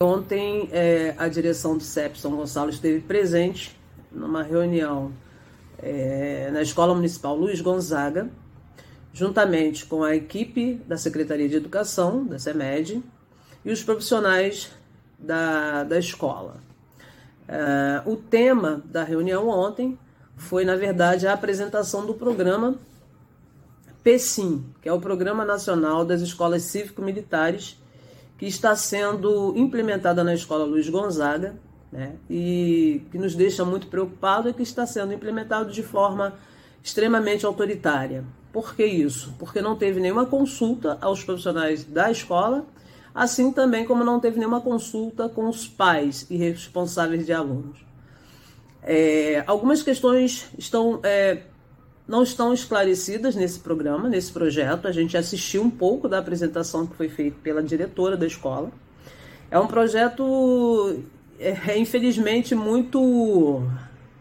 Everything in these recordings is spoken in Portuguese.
Ontem, é, a direção do CEP São Gonçalo esteve presente numa reunião é, na Escola Municipal Luiz Gonzaga, juntamente com a equipe da Secretaria de Educação, da CEMED, e os profissionais da, da escola. É, o tema da reunião ontem foi, na verdade, a apresentação do programa PSIM, que é o Programa Nacional das Escolas Cívico-Militares, que está sendo implementada na Escola Luiz Gonzaga, né? e que nos deixa muito preocupado é que está sendo implementado de forma extremamente autoritária. Por que isso? Porque não teve nenhuma consulta aos profissionais da escola, assim também como não teve nenhuma consulta com os pais e responsáveis de alunos. É, algumas questões estão é, não estão esclarecidas nesse programa, nesse projeto. A gente assistiu um pouco da apresentação que foi feita pela diretora da escola. É um projeto, é, é, infelizmente, muito,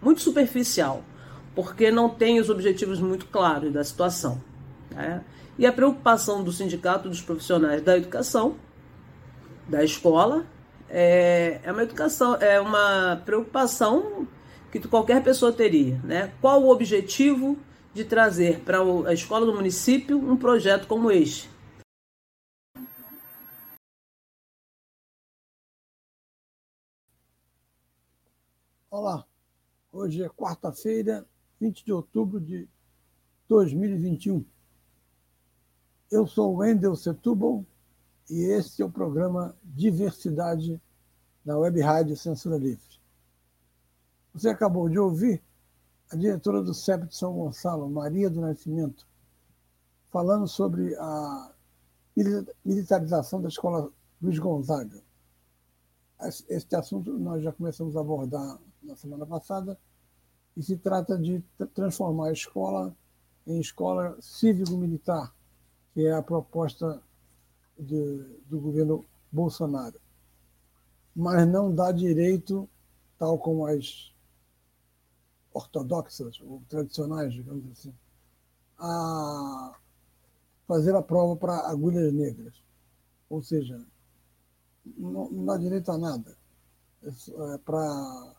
muito superficial, porque não tem os objetivos muito claros da situação. Né? E a preocupação do Sindicato dos Profissionais da Educação, da escola, é, é uma educação, é uma preocupação que qualquer pessoa teria, né? Qual o objetivo de trazer para a escola do município um projeto como este. Olá, hoje é quarta-feira, 20 de outubro de 2021. Eu sou Wendel Setúbal e este é o programa Diversidade na Web Rádio Censura Livre. Você acabou de ouvir a diretora do CEP de São Gonçalo, Maria do Nascimento, falando sobre a militarização da escola Luiz Gonzaga. Este assunto nós já começamos a abordar na semana passada e se trata de transformar a escola em escola cívico-militar, que é a proposta de, do governo Bolsonaro. Mas não dá direito, tal como as ortodoxas ou tradicionais, digamos assim, a fazer a prova para agulhas negras. Ou seja, não, não dá direito a nada. É, é para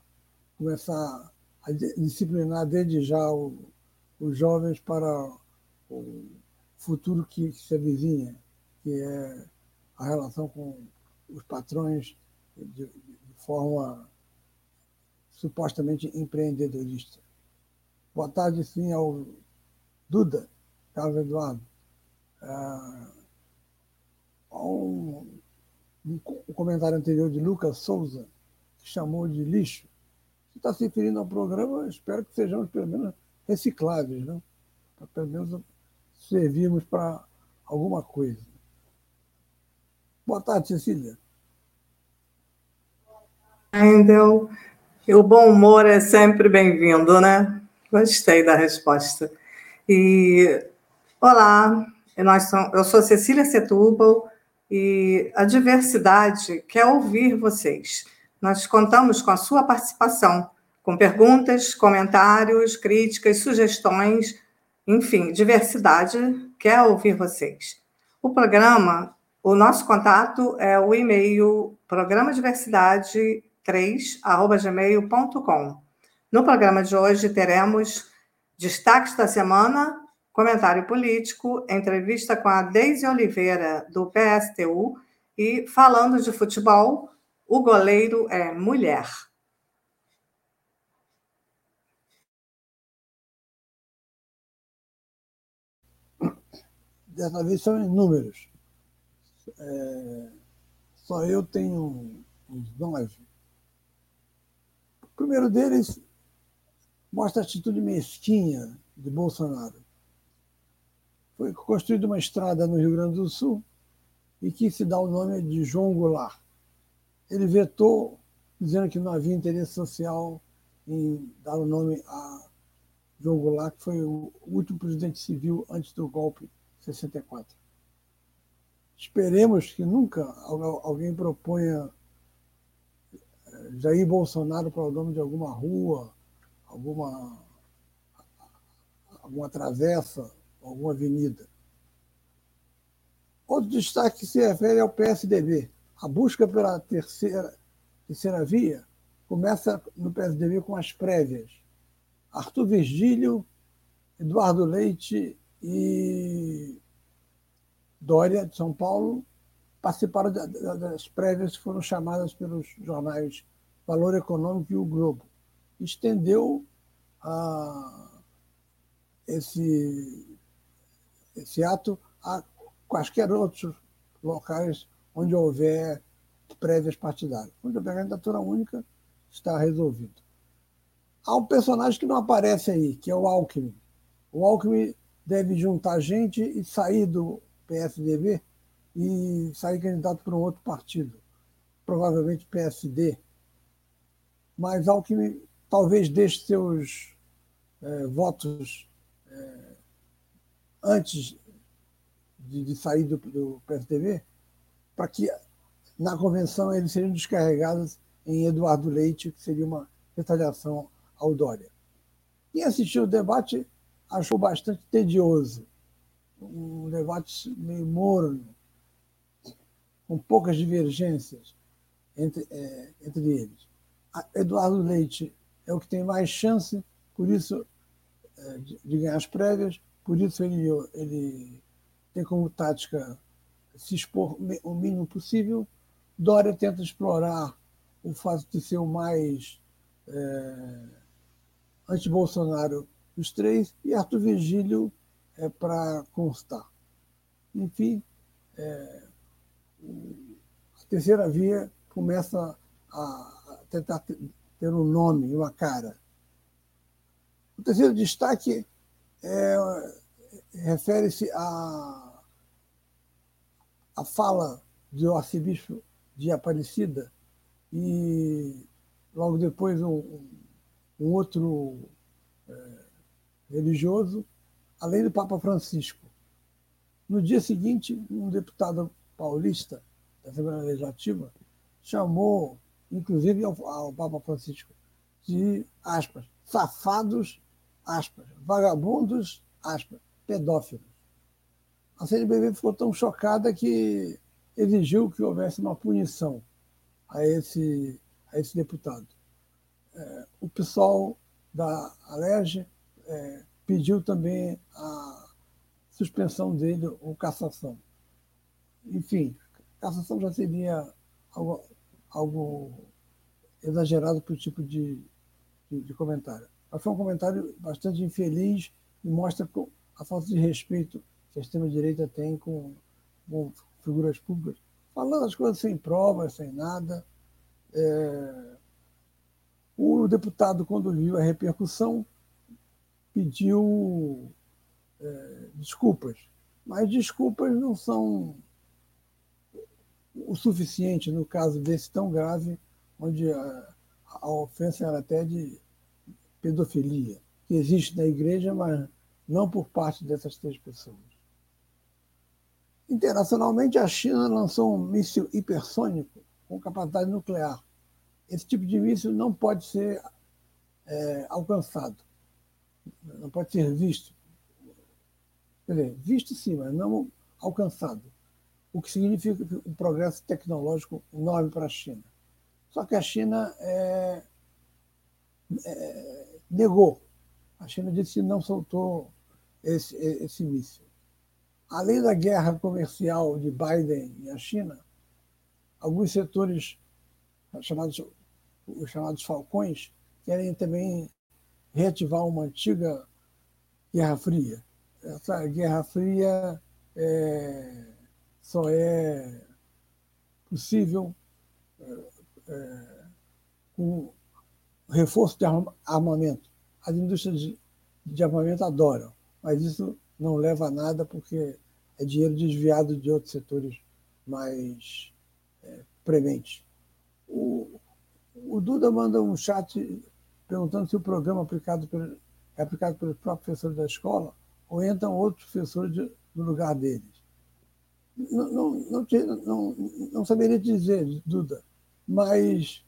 começar a disciplinar desde já o, os jovens para o futuro que se avizinha, que é a relação com os patrões de, de forma supostamente empreendedorista. Boa tarde, sim, ao Duda, Carlos Eduardo. Ah, um, comentário anterior de Lucas Souza, que chamou de lixo. Se está se referindo ao programa, espero que sejamos pelo menos recicláveis, não? para pelo menos servirmos para alguma coisa. Boa tarde, Cecília. Endel, e o bom humor é sempre bem-vindo, né? Gostei da resposta. E olá, eu sou Cecília Setúbal e a diversidade quer ouvir vocês. Nós contamos com a sua participação, com perguntas, comentários, críticas, sugestões, enfim, diversidade quer ouvir vocês. O programa, o nosso contato é o e-mail programa diversidade 3@gmail.com. No programa de hoje teremos destaques da semana, comentário político, entrevista com a Deise Oliveira do PSTU e falando de futebol, o goleiro é mulher. Dessa vez são em números. É, só eu tenho uns nove primeiro deles mostra a atitude mesquinha de Bolsonaro. Foi construída uma estrada no Rio Grande do Sul e que se dá o nome de João Goulart. Ele vetou, dizendo que não havia interesse social em dar o nome a João Goulart, que foi o último presidente civil antes do golpe de 64. Esperemos que nunca alguém proponha Jair Bolsonaro para o nome de alguma rua, alguma, alguma travessa, alguma avenida. Outro destaque se refere ao PSDB. A busca pela terceira, terceira via começa no PSDB com as prévias. Arthur Virgílio, Eduardo Leite e Dória, de São Paulo, participaram das prévias que foram chamadas pelos jornais Valor Econômico e o Globo. Estendeu a, esse, esse ato a quaisquer outros locais onde houver prévias partidárias. Onde houver candidatura única, está resolvido. Há um personagem que não aparece aí, que é o Alckmin. O Alckmin deve juntar gente e sair do PSDB e sair candidato para um outro partido, provavelmente PSD. Mas Alckmin talvez deixe seus é, votos é, antes de, de sair do, do PSDB, para que na convenção eles seriam descarregados em Eduardo Leite, que seria uma retaliação ao Dória. Quem assistiu o debate achou bastante tedioso, um debate meio morno, com poucas divergências entre, é, entre eles. Eduardo Leite é o que tem mais chance, por isso, é, de, ganhar as prévias, por isso ele, ele tem como tática se expor o mínimo possível. Dória tenta explorar o fato de ser o mais é, anti-Bolsonaro dos três, e Arthur Virgílio é para constar. Enfim, é, a terceira via começa a tentar ter um nome e uma cara. O terceiro destaque é, refere-se a fala do arcebispo de Aparecida e logo depois um, um outro é, religioso, além do Papa Francisco. No dia seguinte, um deputado paulista da Assembleia Legislativa chamou, inclusive ao, ao Papa Francisco, de aspas, safados, aspas, vagabundos, aspas, pedófilos a CNBB ficou tão chocada que exigiu que houvesse uma punição a esse, a esse deputado. É, o pessoal da Alerj é, pediu também a suspensão dele ou cassação. Enfim, cassação já seria algo, algo exagerado para o tipo de, de, de, comentário. Mas foi um comentário bastante infeliz e mostra a falta de respeito que a extrema-direita tem com, com, figuras públicas, falando as coisas sem provas, sem nada. É... O deputado, quando viu a repercussão, pediu é, desculpas, mas desculpas não são o suficiente no caso desse tão grave, onde a, a ofensa era até de pedofilia, que existe na igreja, mas não por parte dessas três pessoas. Internacionalmente, a China lançou um míssil hipersônico com capacidade nuclear. Esse tipo de míssil não pode ser é, alcançado, não pode ser visto. Quer dizer, visto sim, mas não alcançado. O que significa um progresso tecnológico enorme para a China. Só que a China é, é, negou. A China disse que não soltou esse, esse míssil além da guerra comercial de Biden e a China, alguns setores chamados os chamados falcões querem também reativar uma antiga Guerra Fria. Essa Guerra Fria é, só é possível é, é, com reforço de armamento. As indústrias de, de armamento adoram, mas isso não leva a nada porque é dinheiro desviado de outros setores mais é, prementes. O, o Duda manda um chat perguntando se o programa aplicado pelo, é aplicado pelos próprios professores da escola ou entram outros professores no lugar deles. Não, não, não, não, não saberia dizer, Duda, mas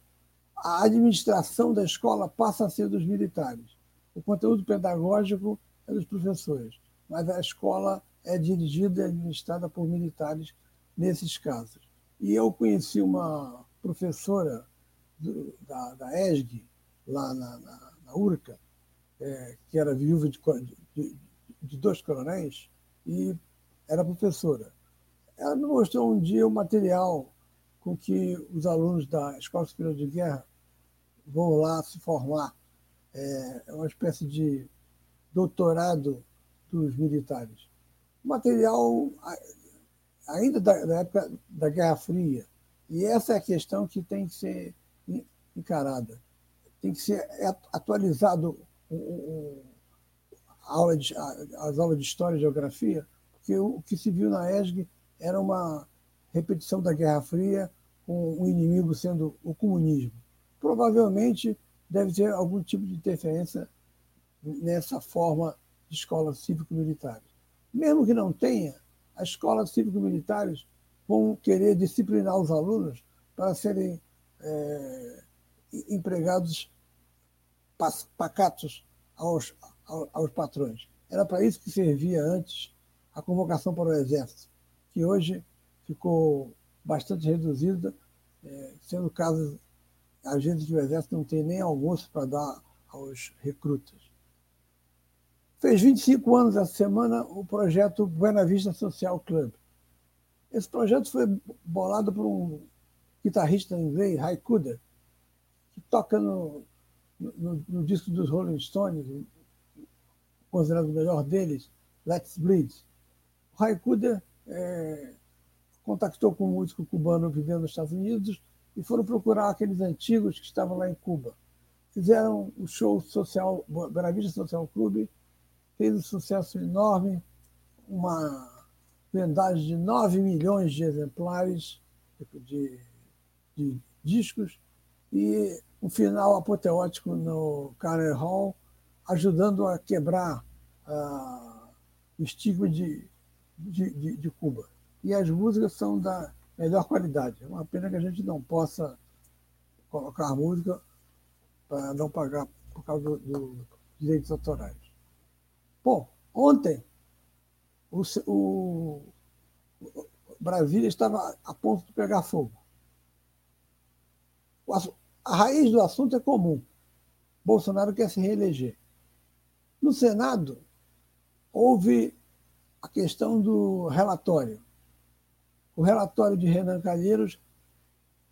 a administração da escola passa a ser dos militares. O conteúdo pedagógico é dos professores, mas a escola é dirigida e administrada por militares nesses casos. E eu conheci uma professora do, da, da ESG, lá na, na, na URCA, é, que era viúva de, de, de dois coronéis, e era professora. Ela me mostrou um dia o material com que os alunos da Escola Superior de Guerra vão lá se formar. É, é uma espécie de doutorado dos militares. Material ainda da, da época da Guerra Fria. E essa é a questão que tem que ser encarada. Tem que ser atualizado as aulas de História e Geografia, porque o que se viu na ESG era uma repetição da Guerra Fria, com o inimigo sendo o comunismo. Provavelmente deve ter algum tipo de interferência nessa forma de escolas cívico-militares. Mesmo que não tenha, as escolas cívico-militares vão querer disciplinar os alunos para serem é, empregados pacatos aos, aos patrões. Era para isso que servia antes a convocação para o Exército, que hoje ficou bastante reduzida, é, sendo caso, às vezes, que o Exército não tem nem almoço para dar aos recrutas. Fez 25 anos essa semana o projeto Buena Vista Social Club. Esse projeto foi bolado por um guitarrista inglês, Cooder, que toca no, no, no, disco dos Rolling Stones, considerado o melhor deles, Let's Bleed. O Cooder é, contactou com um músico cubano vivendo nos Estados Unidos e foram procurar aqueles antigos que estavam lá em Cuba. Fizeram o show social, Buena Vista Social Club, fez um sucesso enorme, uma vendagem de 9 milhões de exemplares de, de discos e um final apoteótico no Carnegie Hall, ajudando a quebrar uh, o estigma de, de, de, de, Cuba. E as músicas são da melhor qualidade. É uma pena que a gente não possa colocar música para não pagar por causa dos do direitos autorais. Bom, ontem o, o, Brasília estava a ponto de pegar fogo. A raiz do assunto é comum. Bolsonaro quer se reeleger. No Senado, houve a questão do relatório. O relatório de Renan Calheiros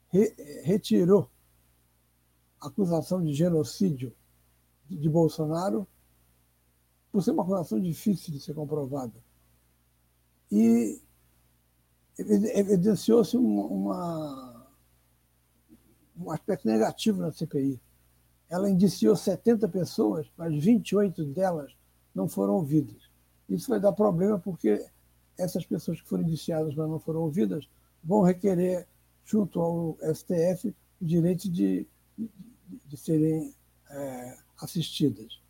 re, retirou a acusação de genocídio de Bolsonaro por ser uma acusação difícil de ser comprovada. E evidenciou-se uma, um aspecto negativo na CPI. Ela indiciou 70 pessoas, mas 28 delas não foram ouvidas. Isso vai dar problema porque essas pessoas que foram indiciadas, mas não foram ouvidas, vão requerer, junto ao STF, o direito de, de, de serem é, assistidas.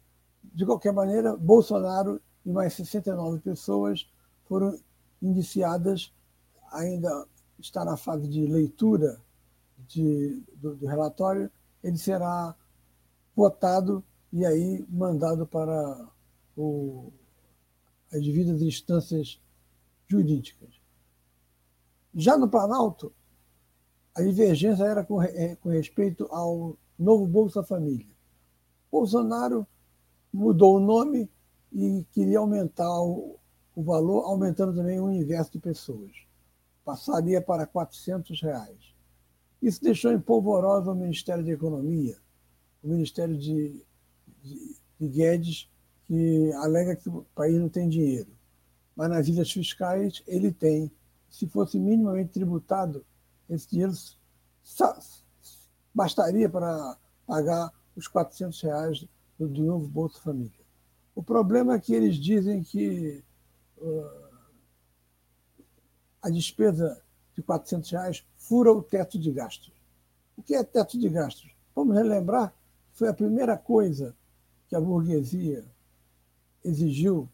De qualquer maneira, Bolsonaro e mais 69 pessoas foram indiciadas, ainda está na fase de leitura de, do, do relatório, ele será votado e aí mandado para o, as devidas instâncias jurídicas. Já no Planalto, a divergência era com, é, com respeito ao novo Bolsa Família. Bolsonaro mudou o nome e queria aumentar o, o valor, aumentando também o universo de pessoas. Passaria para 400 reais. Isso deixou em polvorosa o Ministério da Economia, o Ministério de, de, de Guedes, que alega que o país não tem dinheiro. Mas nas ilhas fiscais ele tem. Se fosse minimamente tributado, esse dinheiro bastaria para pagar os 400 reais do, novo Bolsa Família. O problema é que eles dizem que uh, a despesa de 400 reais fura o teto de gastos. O que é teto de gastos? Vamos relembrar, foi a primeira coisa que a burguesia exigiu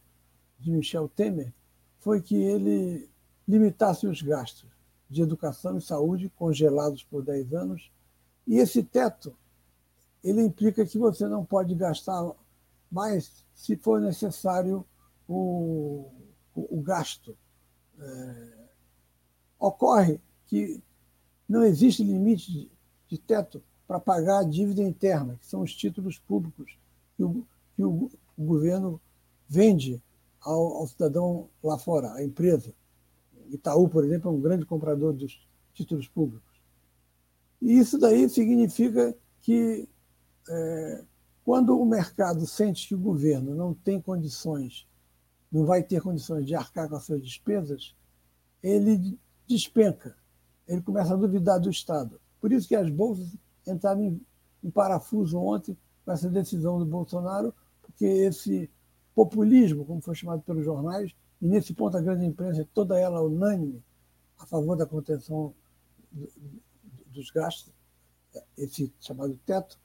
de Michel Temer, foi que ele limitasse os gastos de educação e saúde, congelados por 10 anos, e esse teto ele implica que você não pode gastar mais se for necessário o, o, o gasto. É, ocorre que não existe limite de, de teto para pagar a dívida interna, que são os títulos públicos que o, que o, o governo vende ao, ao, cidadão lá fora, à empresa. Itaú, por exemplo, é um grande comprador dos títulos públicos. E isso daí significa que é, quando o mercado sente que o governo não tem condições, não vai ter condições de arcar com as suas despesas, ele despenca, ele começa a duvidar do Estado. Por isso que as bolsas entraram em, em parafuso ontem com essa decisão do Bolsonaro, porque esse populismo, como foi chamado pelos jornais, e nesse ponto a grande imprensa toda ela unânime a favor da contenção dos gastos, esse chamado teto,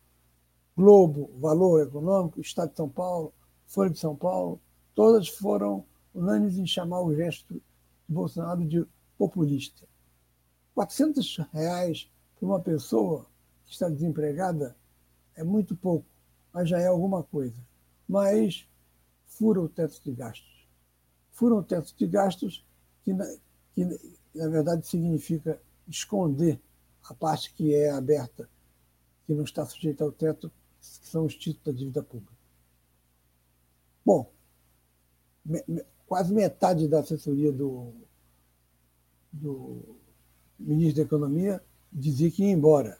Globo, Valor Econômico, Estado de São Paulo, Folha de São Paulo, todas foram unânimes em chamar o gesto de Bolsonaro de populista. 400 reais para uma pessoa que está desempregada é muito pouco, mas já é alguma coisa. Mas fura o teto de gastos. Fura o teto de gastos que, na, que, na verdade, significa esconder a parte que é aberta, que não está sujeita ao teto, que são os títulos da dívida pública. Bom, me, me, quase metade da assessoria do, do ministro da Economia dizia que ia embora.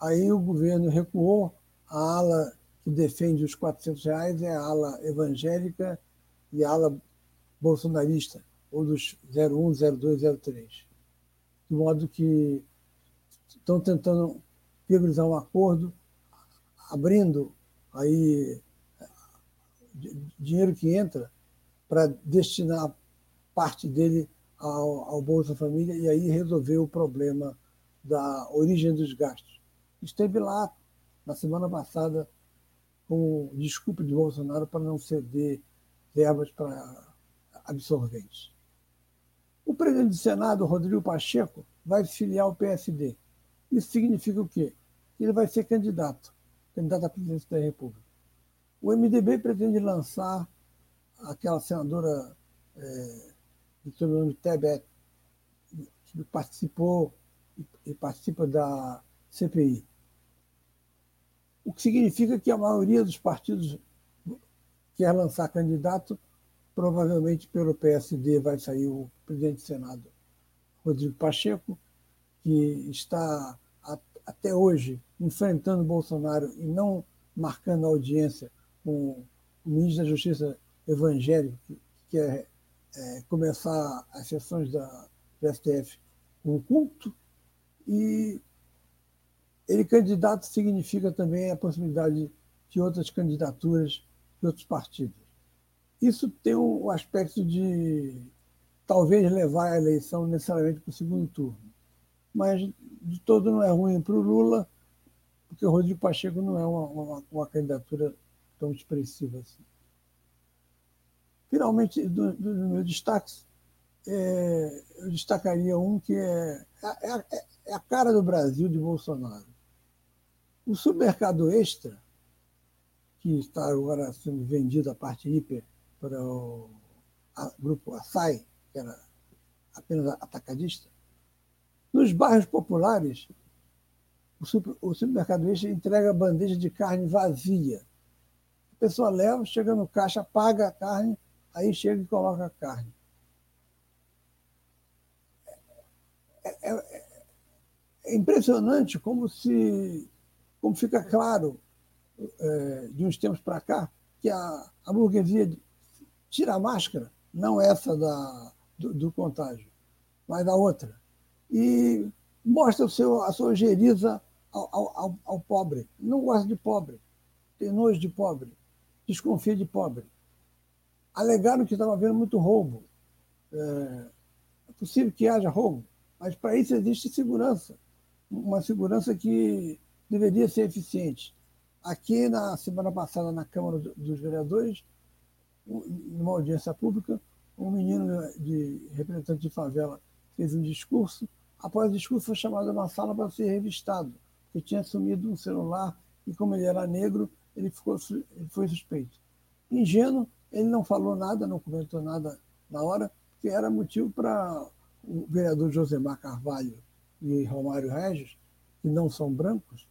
Aí o governo recuou, a ala que defende os 400 reais é a ala evangélica e a ala bolsonarista, ou dos 01, 02, 03. De modo que estão tentando viabilizar um acordo abrindo aí dinheiro que entra para destinar parte dele ao, ao Bolsa Família e aí resolver o problema da origem dos gastos. Esteve lá na semana passada com desculpa de Bolsonaro para não ceder verbas para absorventes. O presidente do Senado, Rodrigo Pacheco, vai filiar o PSD. Isso significa o quê? Ele vai ser candidato candidato à presidência da República. O MDB pretende lançar aquela senadora é, de sobrenome Tebet, que participou e participa da CPI. O que significa que a maioria dos partidos quer lançar candidato, provavelmente pelo PSD vai sair o presidente do Senado, Rodrigo Pacheco, que está até hoje enfrentando Bolsonaro e não marcando audiência com o ministro da Justiça evangélico, que quer é, começar as sessões da, do STF com culto, e ele candidato significa também a possibilidade de outras candidaturas de outros partidos. Isso tem um aspecto de talvez levar a eleição necessariamente para o segundo turno. Mas de todo não é ruim para o Lula, porque o Rodrigo Pacheco não é uma, uma, uma candidatura tão expressiva assim. Finalmente, dos do meus destaques, é, eu destacaria um que é, é, é, é, a cara do Brasil de Bolsonaro. O supermercado Extra, que está agora sendo vendido a parte hiper para o grupo Açaí, que era apenas atacadista, nos bairros populares, o, super, o supermercado extra entrega bandeja de carne vazia. A pessoa leva, chega no caixa, paga a carne, aí chega e coloca a carne. É, é, é impressionante como se como fica claro é, de uns tempos para cá que a, a burguesia tira a máscara, não essa da, do, do contágio, mas a outra e mostra o seu, a sua geriza ao, ao, ao pobre. Não gosta de pobre, tem nojo de pobre, desconfia de pobre. Alegaram que estava havendo muito roubo. É, é possível que haja roubo, Mas para isso existe segurança, uma segurança que deveria ser eficiente. Aqui, na semana passada, na Câmara dos Vereadores, numa audiência pública, um menino de representante de favela fez um discurso. Após o discurso, foi chamado a uma sala para ser revistado, porque tinha sumido um celular e, como ele era negro, ele, ficou, ele foi suspeito. Ingênuo, ele não falou nada, não comentou nada na hora, que era motivo para o vereador Josemar Carvalho e Romário Regis, que não são brancos,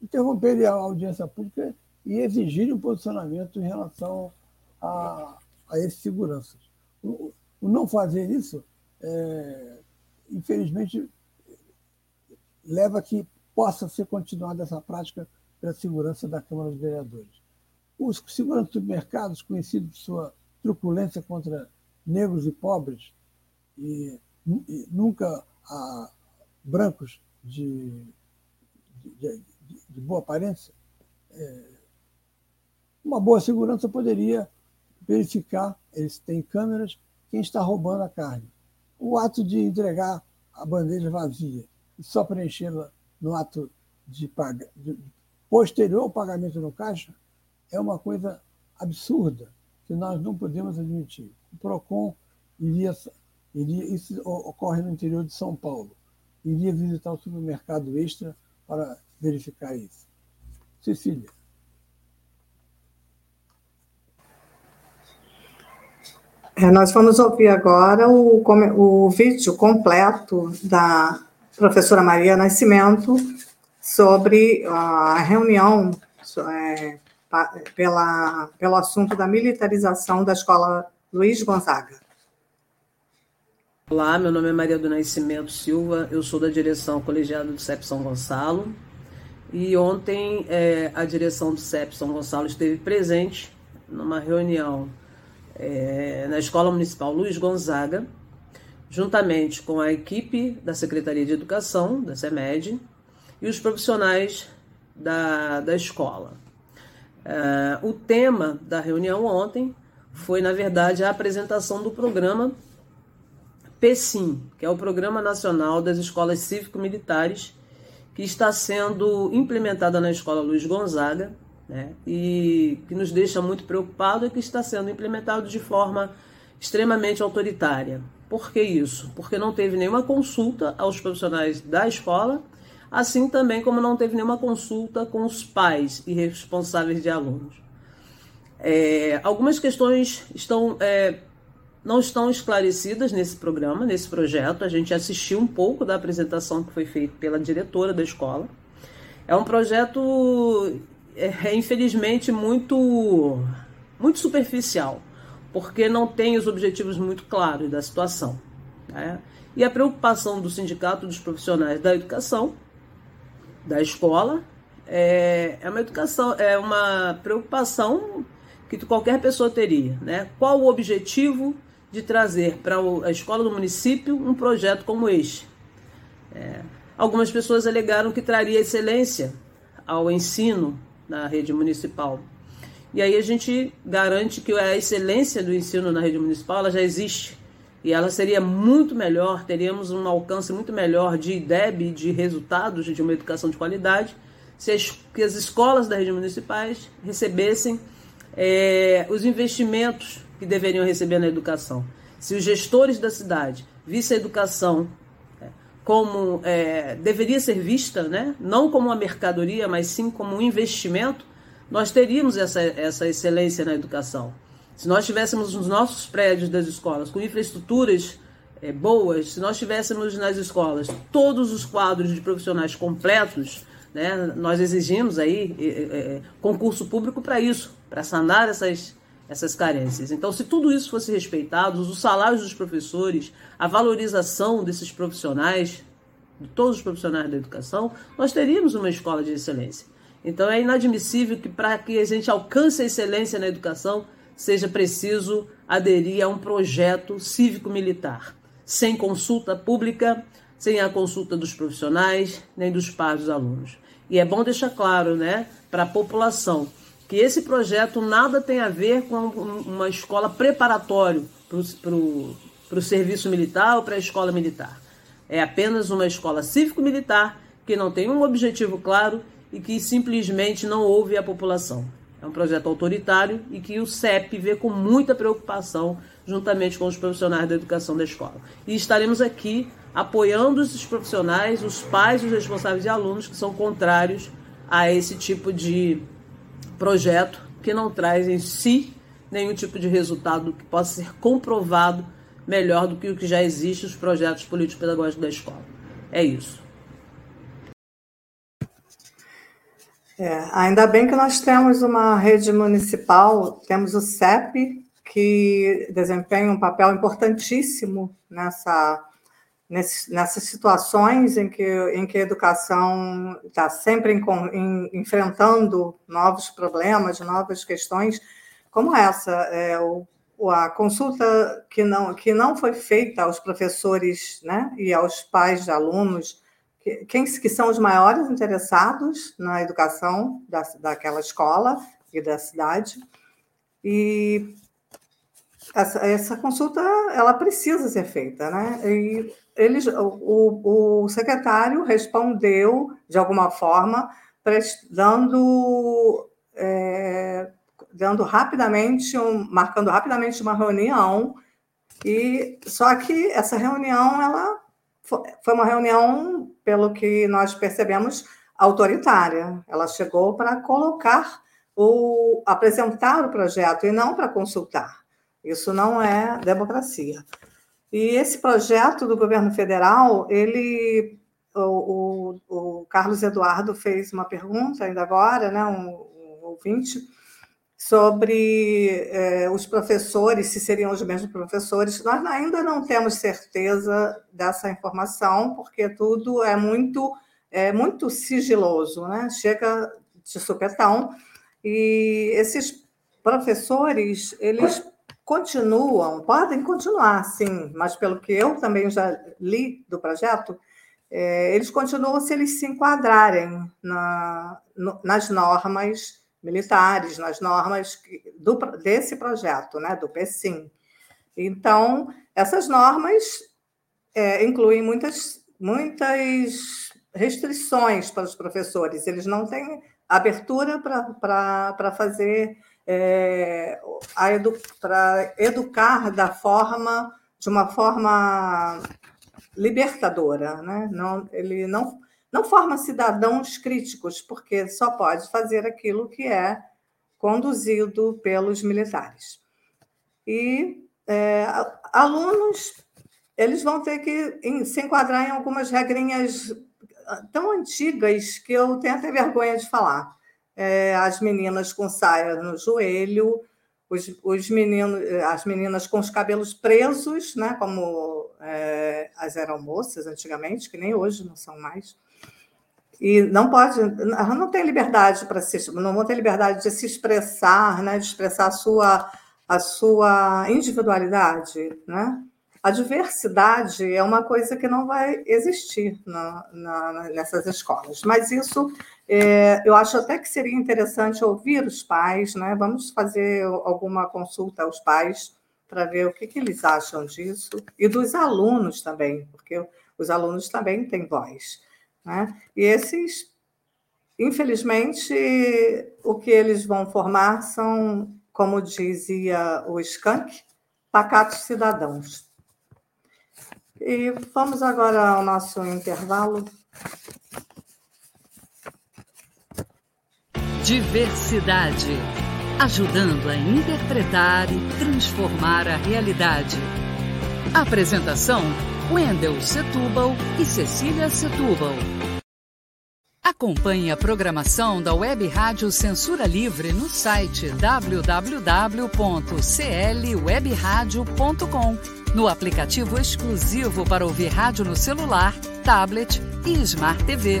interromperem a audiência pública e exigirem um posicionamento em relação a, a esses seguranças. O, o não fazer isso, é, infelizmente, leva a que possa ser continuada essa prática pela segurança da Câmara dos Vereadores. Os seguranças dos mercados, conhecidos por sua truculência contra negros e pobres, e, e nunca a brancos de, de, de boa aparência, é, uma boa segurança poderia verificar, eles têm câmeras, quem está roubando a carne. O ato de entregar a bandeja vazia e só preenchê-la no ato de, paga, de posterior ao pagamento no caixa é uma coisa absurda que nós não podemos admitir. O PROCON iria, iria isso ocorre no interior de São Paulo, iria visitar o supermercado extra para verificar isso. Cecília. É, nós vamos ouvir agora o, o vídeo completo da professora Maria Nascimento sobre a reunião é, pela, pelo assunto da militarização da escola Luiz Gonzaga. Olá, meu nome é Maria do Nascimento Silva, eu sou da direção colegiada do CEP São Gonçalo e ontem é, a direção do CEP São Gonçalo esteve presente numa reunião é, na Escola Municipal Luiz Gonzaga, juntamente com a equipe da Secretaria de Educação, da CEMED, e os profissionais da, da escola. É, o tema da reunião ontem foi, na verdade, a apresentação do programa PSIM, que é o Programa Nacional das Escolas Cívico-Militares, que está sendo implementada na Escola Luiz Gonzaga, né, e que nos deixa muito preocupado é que está sendo implementado de forma extremamente autoritária. Por que isso? Porque não teve nenhuma consulta aos profissionais da escola, assim também como não teve nenhuma consulta com os pais e responsáveis de alunos. É, algumas questões estão é, não estão esclarecidas nesse programa, nesse projeto. A gente assistiu um pouco da apresentação que foi feita pela diretora da escola. É um projeto, é, é, infelizmente, muito, muito superficial, porque não tem os objetivos muito claros da situação. Né? E a preocupação do Sindicato dos Profissionais da Educação, da escola, é, é uma educação, é uma preocupação que qualquer pessoa teria, né? Qual o objetivo de trazer para a escola do município um projeto como este. É, algumas pessoas alegaram que traria excelência ao ensino na rede municipal. E aí a gente garante que a excelência do ensino na rede municipal ela já existe. E ela seria muito melhor, teríamos um alcance muito melhor de IDEB, de resultados de uma educação de qualidade, se as, que as escolas da rede municipais recebessem é, os investimentos que deveriam receber na educação. Se os gestores da cidade vissem a educação é, como é, deveria ser vista, né? não como uma mercadoria, mas sim como um investimento, nós teríamos essa, essa excelência na educação. Se nós tivéssemos os nossos prédios das escolas com infraestruturas é, boas, se nós tivéssemos nas escolas todos os quadros de profissionais completos, né, nós exigimos aí é, é, concurso público para isso, para sanar essas, essas carências. Então, se tudo isso fosse respeitado, os salários dos professores, a valorização desses profissionais, de todos os profissionais da educação, nós teríamos uma escola de excelência. Então, é inadmissível que para que a gente alcance a excelência na educação, seja preciso aderir a um projeto cívico-militar, sem consulta pública, sem a consulta dos profissionais, nem dos pais dos alunos. E é bom deixar claro, né, para a população, que esse projeto nada tem a ver com uma escola preparatória para o serviço militar ou para a escola militar. É apenas uma escola cívico-militar que não tem um objetivo claro e que simplesmente não ouve a população. É um projeto autoritário e que o CEP vê com muita preocupação, juntamente com os profissionais da educação da escola. E estaremos aqui apoiando esses profissionais, os pais, os responsáveis e alunos que são contrários a esse tipo de projeto que não traz em si nenhum tipo de resultado que possa ser comprovado melhor do que o que já existe os projetos político-pedagógicos da escola. É isso. É, ainda bem que nós temos uma rede municipal, temos o CEP, que desempenha um papel importantíssimo nessa, nessas situações em que, em que a educação está sempre em, em, enfrentando novos problemas, novas questões, como essa. É, o, a consulta que não, que não foi feita aos professores né, e aos pais de alunos quem que são os maiores interessados na educação da, daquela escola e da cidade. E essa, essa consulta ela precisa ser feita, né? E eles, o, o secretário respondeu de alguma forma, dando, é, dando rapidamente, um, marcando rapidamente uma reunião. E só que essa reunião ela foi uma reunião, pelo que nós percebemos, autoritária. Ela chegou para colocar o apresentar o projeto e não para consultar. Isso não é democracia. E esse projeto do governo federal, ele o, o, o Carlos Eduardo fez uma pergunta ainda agora, né, um, um ouvinte, sobre eh, os professores, se seriam os mesmos professores. Nós ainda não temos certeza dessa informação, porque tudo é muito, é muito sigiloso, né? chega de supetão. E esses professores, eles continuam, podem continuar, sim, mas pelo que eu também já li do projeto, é, eles continuam se eles se enquadrarem na, no, nas normas militares, nas normas do, desse projeto, né, do PSIM. Então, essas normas é, incluem muitas, muitas restrições para os professores, eles não têm abertura para fazer é, edu, para educar da forma de uma forma libertadora, né? Não, ele não não forma cidadãos críticos, porque só pode fazer aquilo que é conduzido pelos militares. E é, alunos, eles vão ter que se enquadrar em algumas regrinhas tão antigas que eu tenho até vergonha de falar. É, as meninas com saia no joelho, os, os meninos, as meninas com os cabelos presos, né, como é, as eram moças antigamente, que nem hoje não são mais e não pode, não tem liberdade para se, não vão ter liberdade de se expressar, né, de expressar a sua, a sua individualidade, né? A diversidade é uma coisa que não vai existir na, na, nessas escolas, mas isso é, eu acho até que seria interessante ouvir os pais, né? Vamos fazer alguma consulta aos pais para ver o que, que eles acham disso e dos alunos também, porque os alunos também têm voz. Né? E esses, infelizmente, o que eles vão formar são, como dizia o Skank, pacatos cidadãos. E vamos agora ao nosso intervalo. Diversidade ajudando a interpretar e transformar a realidade. Apresentação Wendel Setúbal e Cecília Setúbal. Acompanhe a programação da Web Rádio Censura Livre no site www.clwebradio.com, no aplicativo exclusivo para ouvir rádio no celular, tablet e Smart TV.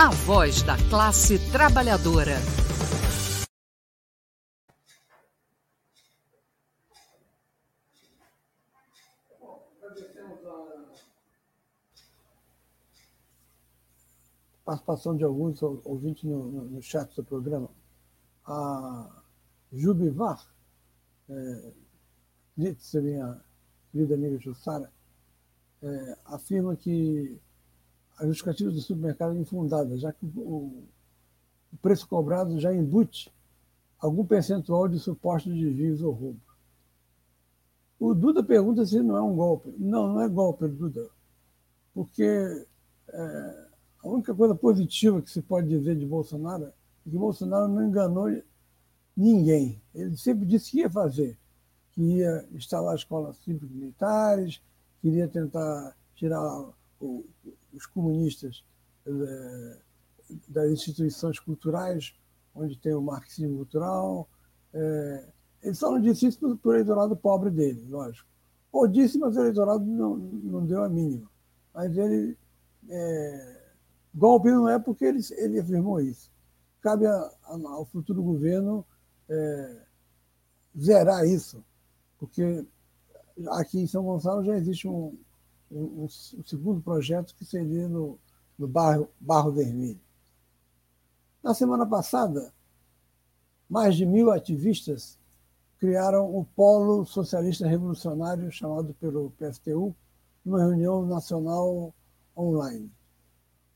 a voz da classe trabalhadora. Participação de alguns ouvintes no, no, no chat do programa. A Jubivar, é, disse minha querida amiga Jussara, é, afirma que a justificativa do supermercado é infundada, já que o, o preço cobrado já embute algum percentual de supostos desvios ou roubo. O Duda pergunta se não é um golpe. Não, não é golpe, Duda. Porque é, a única coisa positiva que se pode dizer de Bolsonaro é que Bolsonaro não enganou ninguém. Ele sempre disse que ia fazer, que ia instalar escolas cívicas militares, queria tentar tirar o, os comunistas é, das instituições culturais, onde tem o marxismo cultural. É, ele só não disse isso para o eleitorado pobre dele, lógico. Ou disse, mas o eleitorado não, não deu a mínima. Mas ele. É, golpe não é porque ele, ele afirmou isso. Cabe a, a, ao futuro governo é, zerar isso, porque aqui em São Gonçalo já existe um, um, segundo projeto que seria no, no bairro Barro Vermelho. Na semana passada, mais de mil ativistas criaram o Polo Socialista Revolucionário, chamado pelo PSTU, numa reunião nacional online.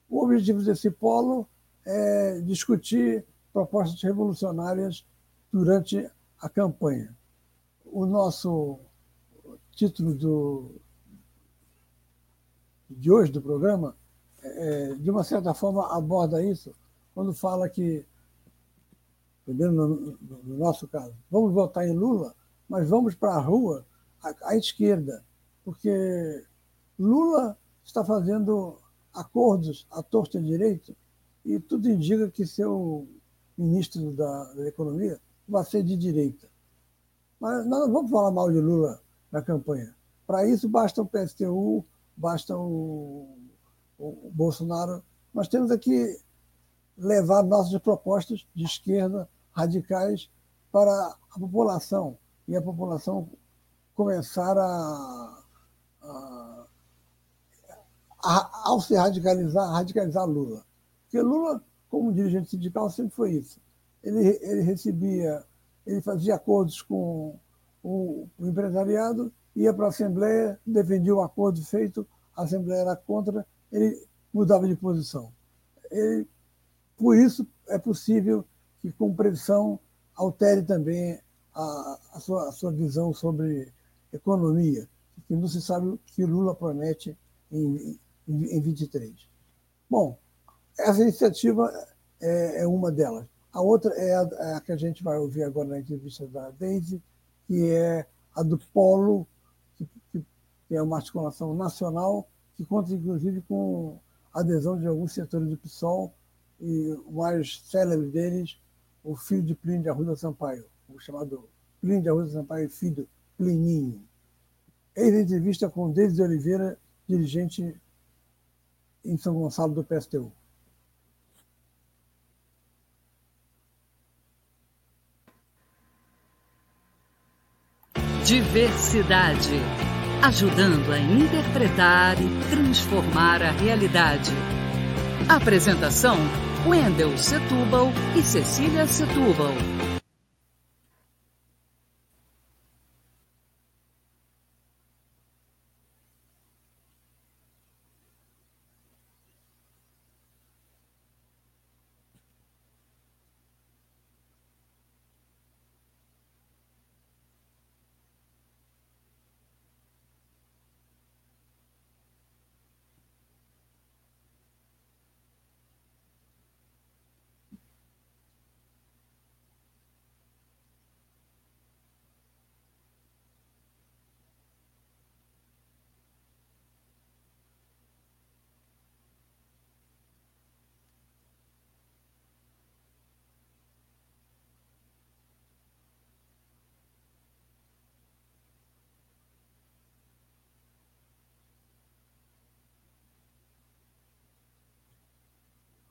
O objetivo desse polo é discutir propostas revolucionárias durante a campanha. O nosso título do, de hoje do programa, é, de uma certa forma, aborda isso quando fala que, no, no nosso caso, vamos votar em Lula, mas vamos para a rua à, esquerda, porque Lula está fazendo acordos à torta direito e tudo indica que seu ministro da, da Economia vai ser de direita. Mas nós não vamos falar mal de Lula na campanha. Para isso, basta o PSTU, basta o, o Bolsonaro. Nós temos aqui levar nossas propostas de esquerda, radicais, para a população. E a população começar a, a, a ao se radicalizar, radicalizar Lula. Porque Lula, como dirigente sindical, sempre foi isso. Ele, ele recebia, ele fazia acordos com o, o empresariado, ia para a Assembleia, defendia o acordo feito, a Assembleia era contra, ele mudava de posição. Ele, por isso, é possível que, com pressão, altere também a, a, sua, a sua visão sobre economia, que não se sabe o que Lula promete em, em, em 23. Bom, essa iniciativa é, é, uma delas. A outra é a, é a, que a gente vai ouvir agora na entrevista da Daisy, que é a do Polo, que, é uma articulação nacional, que conta inclusive com adesão de alguns setores do PSOL, e o mais célebre deles, o filho de Plínio de Arruda Sampaio, o chamado Plínio de Arruda Sampaio Filho, Plininho. Eis a entrevista com Deise Oliveira, dirigente em São Gonçalo do PSTU. Diversidade. Ajudando a interpretar e transformar a realidade. Apresentação: Wendel Setúbal e Cecília Setúbal.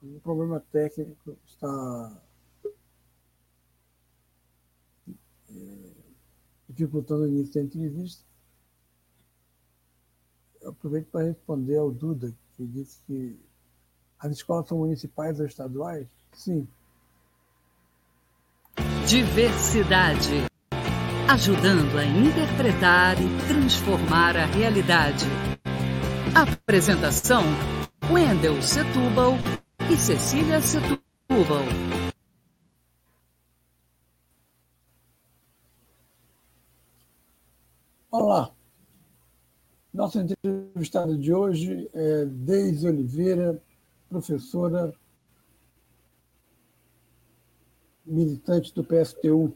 Um problema técnico está é, dificultando o início da entrevista. Eu aproveito para responder ao Duda, que disse que as escolas são municipais ou estaduais? Sim. Diversidade. Ajudando a interpretar e transformar a realidade. Apresentação: Wendel Setúbal e Cecília Setúbal. Olá. Nossa entrevistada de hoje é Deise Oliveira, professora militante do PSTU.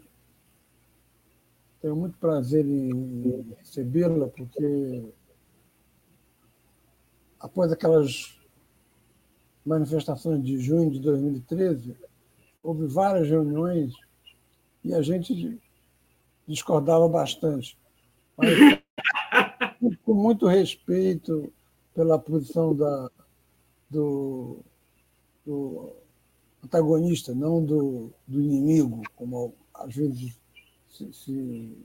Tenho muito prazer em recebê-la, porque após aquelas manifestações de junho de 2013, houve várias reuniões e a gente discordava bastante. Mas com muito respeito pela posição da, do, do antagonista, não do, do inimigo, como às vezes se, se,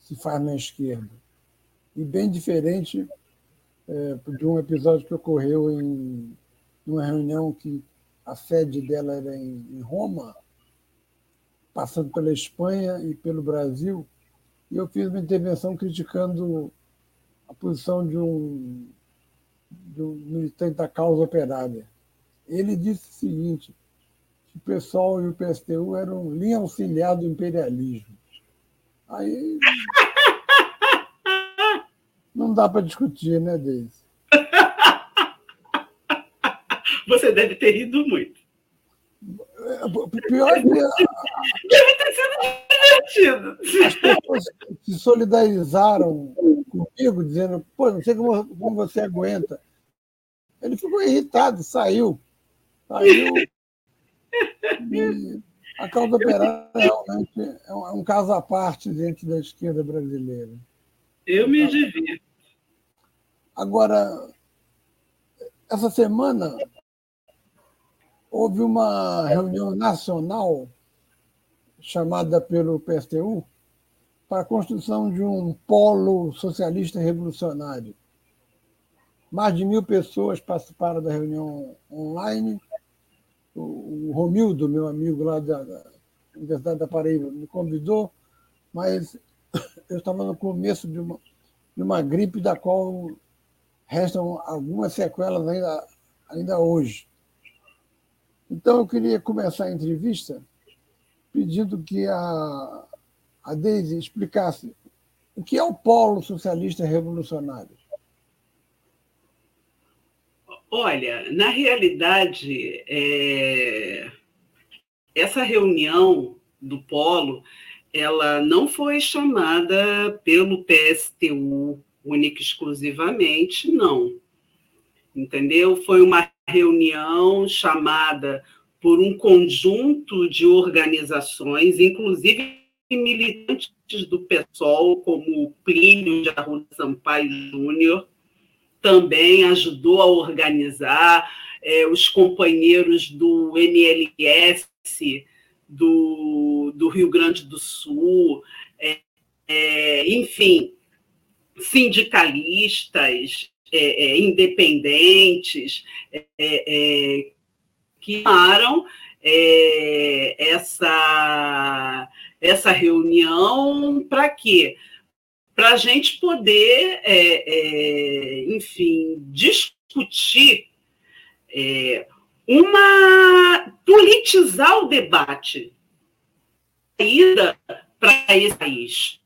se faz na esquerda. E bem diferente é, de um episódio que ocorreu em uma reunião que a sede dela era em, em Roma, passando pela Espanha e pelo Brasil, e eu fiz uma intervenção criticando a posição de um, de um militante da causa operária. Ele disse o seguinte: que o PSOL e o PSTU eram linha auxiliar do imperialismo. Aí. Não dá para discutir, né, Deise? Você deve ter rido muito. É, pior é que. Deve ter sido divertido. As pessoas se solidarizaram comigo, dizendo: pô, não sei como, como você aguenta. Ele ficou irritado, saiu. Saiu. E a causa operária realmente é um, é um caso à parte dentro da esquerda brasileira. Eu me divirto. Agora, essa semana houve uma reunião nacional chamada pelo PSTU para a construção de um polo socialista revolucionário. Mais de mil pessoas participaram da reunião online o, Romildo, meu amigo lá da, da Universidade da Paraíba, me convidou, mas eu estava no começo de uma, de uma gripe da qual restam algumas sequelas ainda, ainda hoje. Então, eu queria começar a entrevista pedindo que a, a Deise explicasse o que é o Polo Socialista Revolucionário. Olha, na realidade, é... essa reunião do Polo, ela não foi chamada pelo PSTU única exclusivamente, não. Entendeu? Foi uma reunião chamada por um conjunto de organizações, inclusive militantes do PSOL, como o Plínio de Arruda Sampaio Júnior, também ajudou a organizar, é, os companheiros do NLS do, do Rio Grande do Sul, é, é, enfim, sindicalistas, é, é, independentes, é, que tomaram essa, essa reunião para quê? para a gente poder, é, é, enfim, discutir é, uma politizar o debate ida para esse país.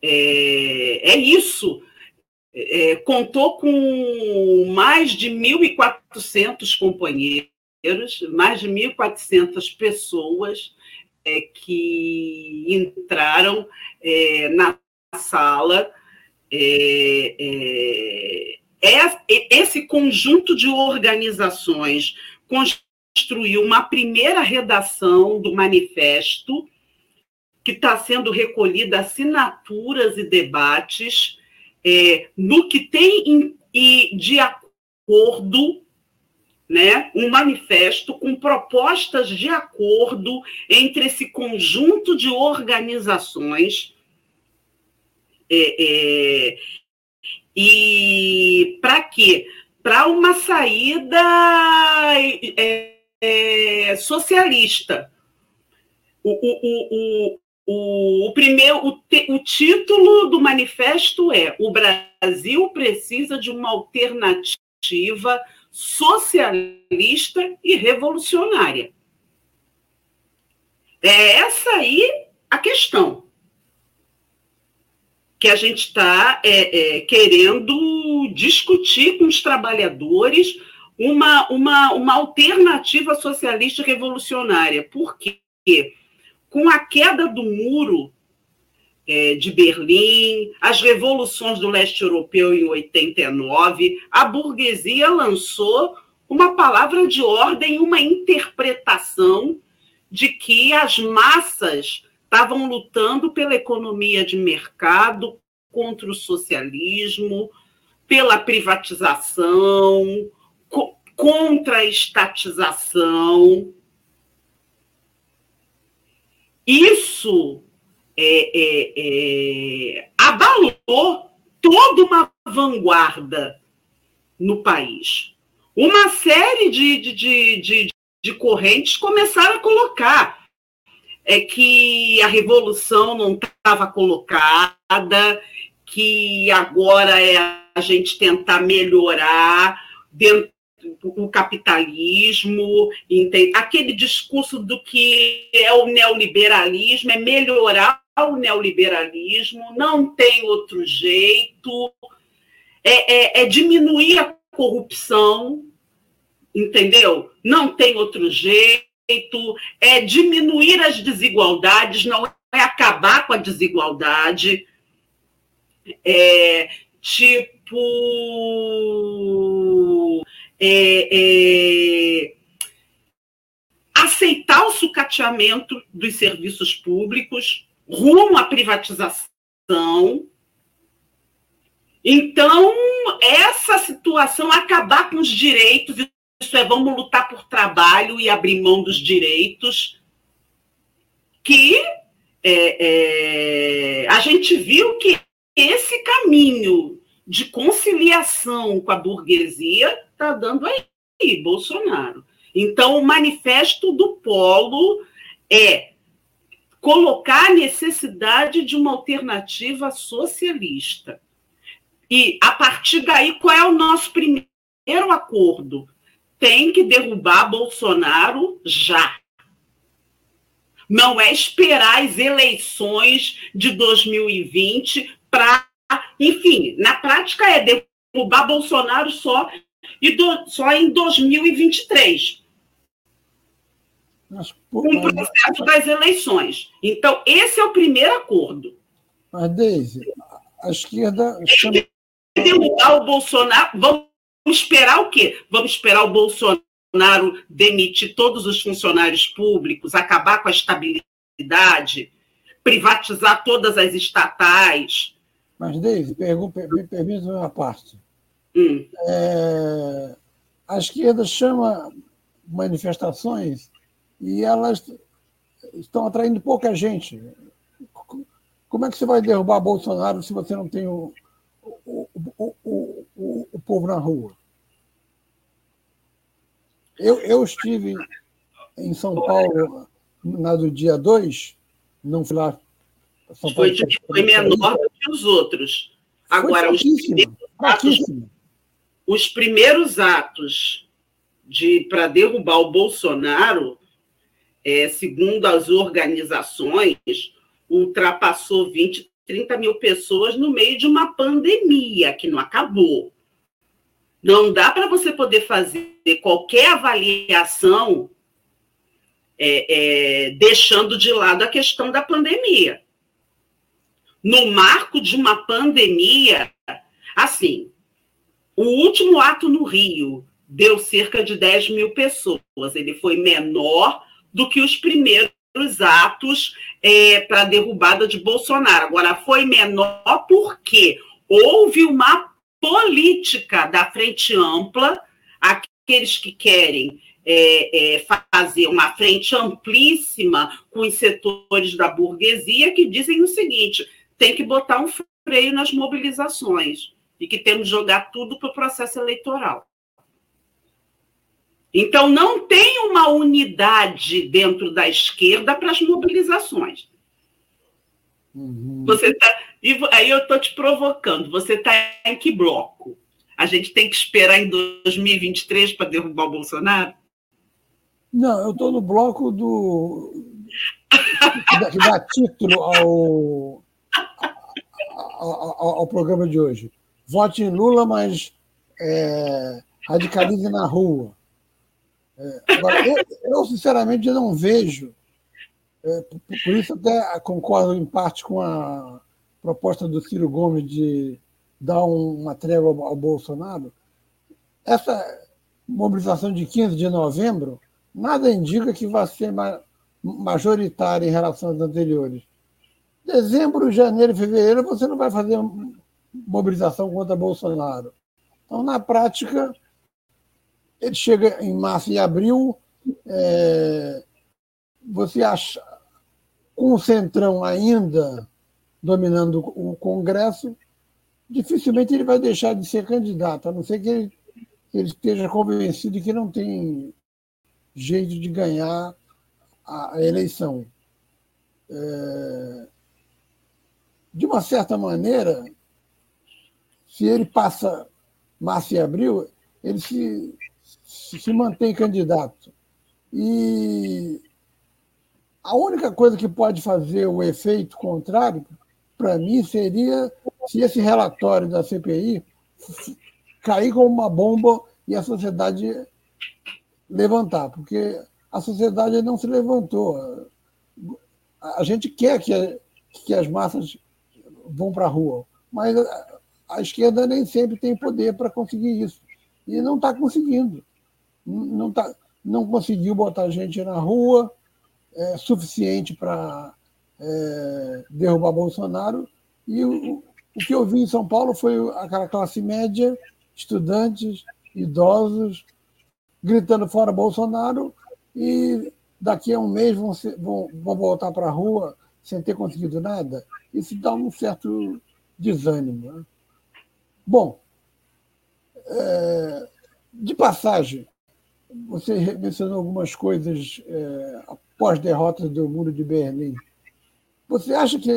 É, é isso. É, contou com mais de 1.400 companheiros, mais de 1.400 pessoas é, que entraram é, na sala. É, é, é, esse conjunto de organizações construiu uma primeira redação do manifesto que está sendo recolhida assinaturas e debates é, no que tem em, e de acordo né, um manifesto com propostas de acordo entre esse conjunto de organizações é, é, e para quê? Para uma saída é, é, socialista. O, o, o, o, o, primeiro, o, te, o título do manifesto é: O Brasil precisa de uma alternativa socialista e revolucionária. É essa aí a questão que a gente está é, é, querendo discutir com os trabalhadores uma, uma, uma alternativa socialista revolucionária. Por quê? Com a queda do muro é, de Berlim, as revoluções do leste europeu em 89, a burguesia lançou uma palavra de ordem, uma interpretação de que as massas estavam lutando pela economia de mercado, contra o socialismo, pela privatização, co contra a estatização. Isso é, é, é, abalou toda uma vanguarda no país. Uma série de, de, de, de, de correntes começaram a colocar é que a revolução não estava colocada, que agora é a gente tentar melhorar dentro o capitalismo, entende? aquele discurso do que é o neoliberalismo, é melhorar o neoliberalismo, não tem outro jeito, é, é, é diminuir a corrupção, entendeu? Não tem outro jeito é diminuir as desigualdades, não é acabar com a desigualdade. É, tipo. É, é, aceitar o sucateamento dos serviços públicos rumo à privatização. Então, essa situação acabar com os direitos isso é vamos lutar por trabalho e abrir mão dos direitos, que é, é, a gente viu que esse caminho de conciliação com a burguesia está dando aí, Bolsonaro. Então, o manifesto do Polo é colocar a necessidade de uma alternativa socialista. E, a partir daí, qual é o nosso primeiro acordo? tem que derrubar Bolsonaro já. Não é esperar as eleições de 2020 para. Enfim, na prática é derrubar Bolsonaro só, e do, só em 2023. Mas, com o processo das eleições. Então, esse é o primeiro acordo. Mas, Deise, a esquerda. Chama... Derrubar o Bolsonaro. Vamos esperar o quê? Vamos esperar o Bolsonaro demitir todos os funcionários públicos, acabar com a estabilidade, privatizar todas as estatais. Mas, David, me permita uma parte. Hum. É, a esquerda chama manifestações e elas estão atraindo pouca gente. Como é que você vai derrubar Bolsonaro se você não tem o, o, o, o, o, o povo na rua. Eu, eu estive em São Paulo na do dia 2, não fui lá. Foi, foi menor do que os outros. Agora, os primeiros, atos, os primeiros atos de para derrubar o Bolsonaro, é, segundo as organizações, ultrapassou 20 30 mil pessoas no meio de uma pandemia que não acabou. Não dá para você poder fazer qualquer avaliação é, é, deixando de lado a questão da pandemia. No marco de uma pandemia, assim, o último ato no Rio deu cerca de 10 mil pessoas. Ele foi menor do que os primeiros atos é, para a derrubada de Bolsonaro. Agora, foi menor porque houve uma política da Frente Ampla, aqueles que querem é, é, fazer uma frente amplíssima com os setores da burguesia que dizem o seguinte: tem que botar um freio nas mobilizações e que temos que jogar tudo para o processo eleitoral. Então, não tem uma unidade dentro da esquerda para as mobilizações. Uhum. Você tá, aí eu estou te provocando. Você está em que bloco? A gente tem que esperar em 2023 para derrubar o Bolsonaro? Não, eu estou no bloco do. que dá título ao, ao, ao, programa de hoje. Vote em Lula, mas é, radicalize na rua. É, agora, eu, eu, sinceramente, não vejo. É, por isso, até concordo em parte com a proposta do Ciro Gomes de dar uma trégua ao Bolsonaro. Essa mobilização de 15 de novembro nada indica que vai ser majoritária em relação às anteriores. Dezembro, janeiro, fevereiro, você não vai fazer mobilização contra Bolsonaro. Então, na prática, ele chega em março e abril, é, você acha, com o Centrão ainda dominando o Congresso, dificilmente ele vai deixar de ser candidato, a não ser que ele, ele esteja convencido que não tem jeito de ganhar a, a eleição. É, de uma certa maneira, se ele passa março e abril, ele se, se mantém candidato. E a única coisa que pode fazer o efeito contrário, para mim, seria se esse relatório da CPI cair como uma bomba e a sociedade levantar, porque a sociedade não se levantou. A gente quer que, que as massas vão para a rua, mas a, esquerda nem sempre tem poder para conseguir isso. E não está conseguindo. Não, tá, não conseguiu botar gente na rua é, suficiente para é, derrubar Bolsonaro. E o, o que eu vi em São Paulo foi aquela classe média, estudantes, idosos, gritando fora Bolsonaro e daqui a um mês vão, ser, vão, vão voltar para a rua sem ter conseguido nada. Isso dá um certo desânimo. Né? Bom, é, de passagem, você mencionou algumas coisas é, após derrota do Muro de Berlim. Você acha que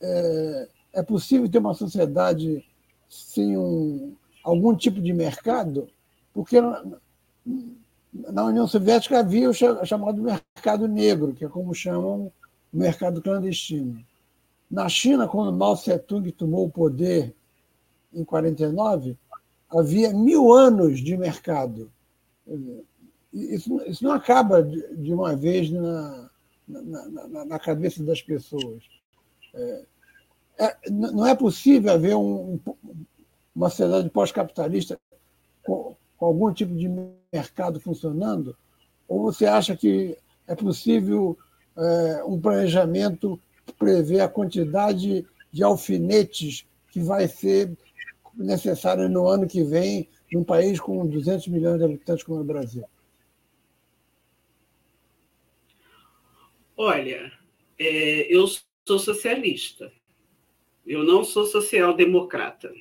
é, é possível ter uma sociedade sem um, algum tipo de mercado? Porque na União Soviética havia o chamado mercado negro, que é como chamam mercado clandestino. Na China, quando Mao Tse-tung tomou o poder em 49, havia mil anos de mercado. Isso, isso não acaba de uma vez na, na, na, na cabeça das pessoas. É, é, não é possível haver um, uma sociedade pós-capitalista com, com algum tipo de mercado funcionando? Ou você acha que é possível é, um planejamento que prevê a quantidade de alfinetes que vai ser necessário no ano que vem num país com 200 milhões de habitantes como é o Brasil? Olha, é, eu sou socialista. Eu não sou social-democrata.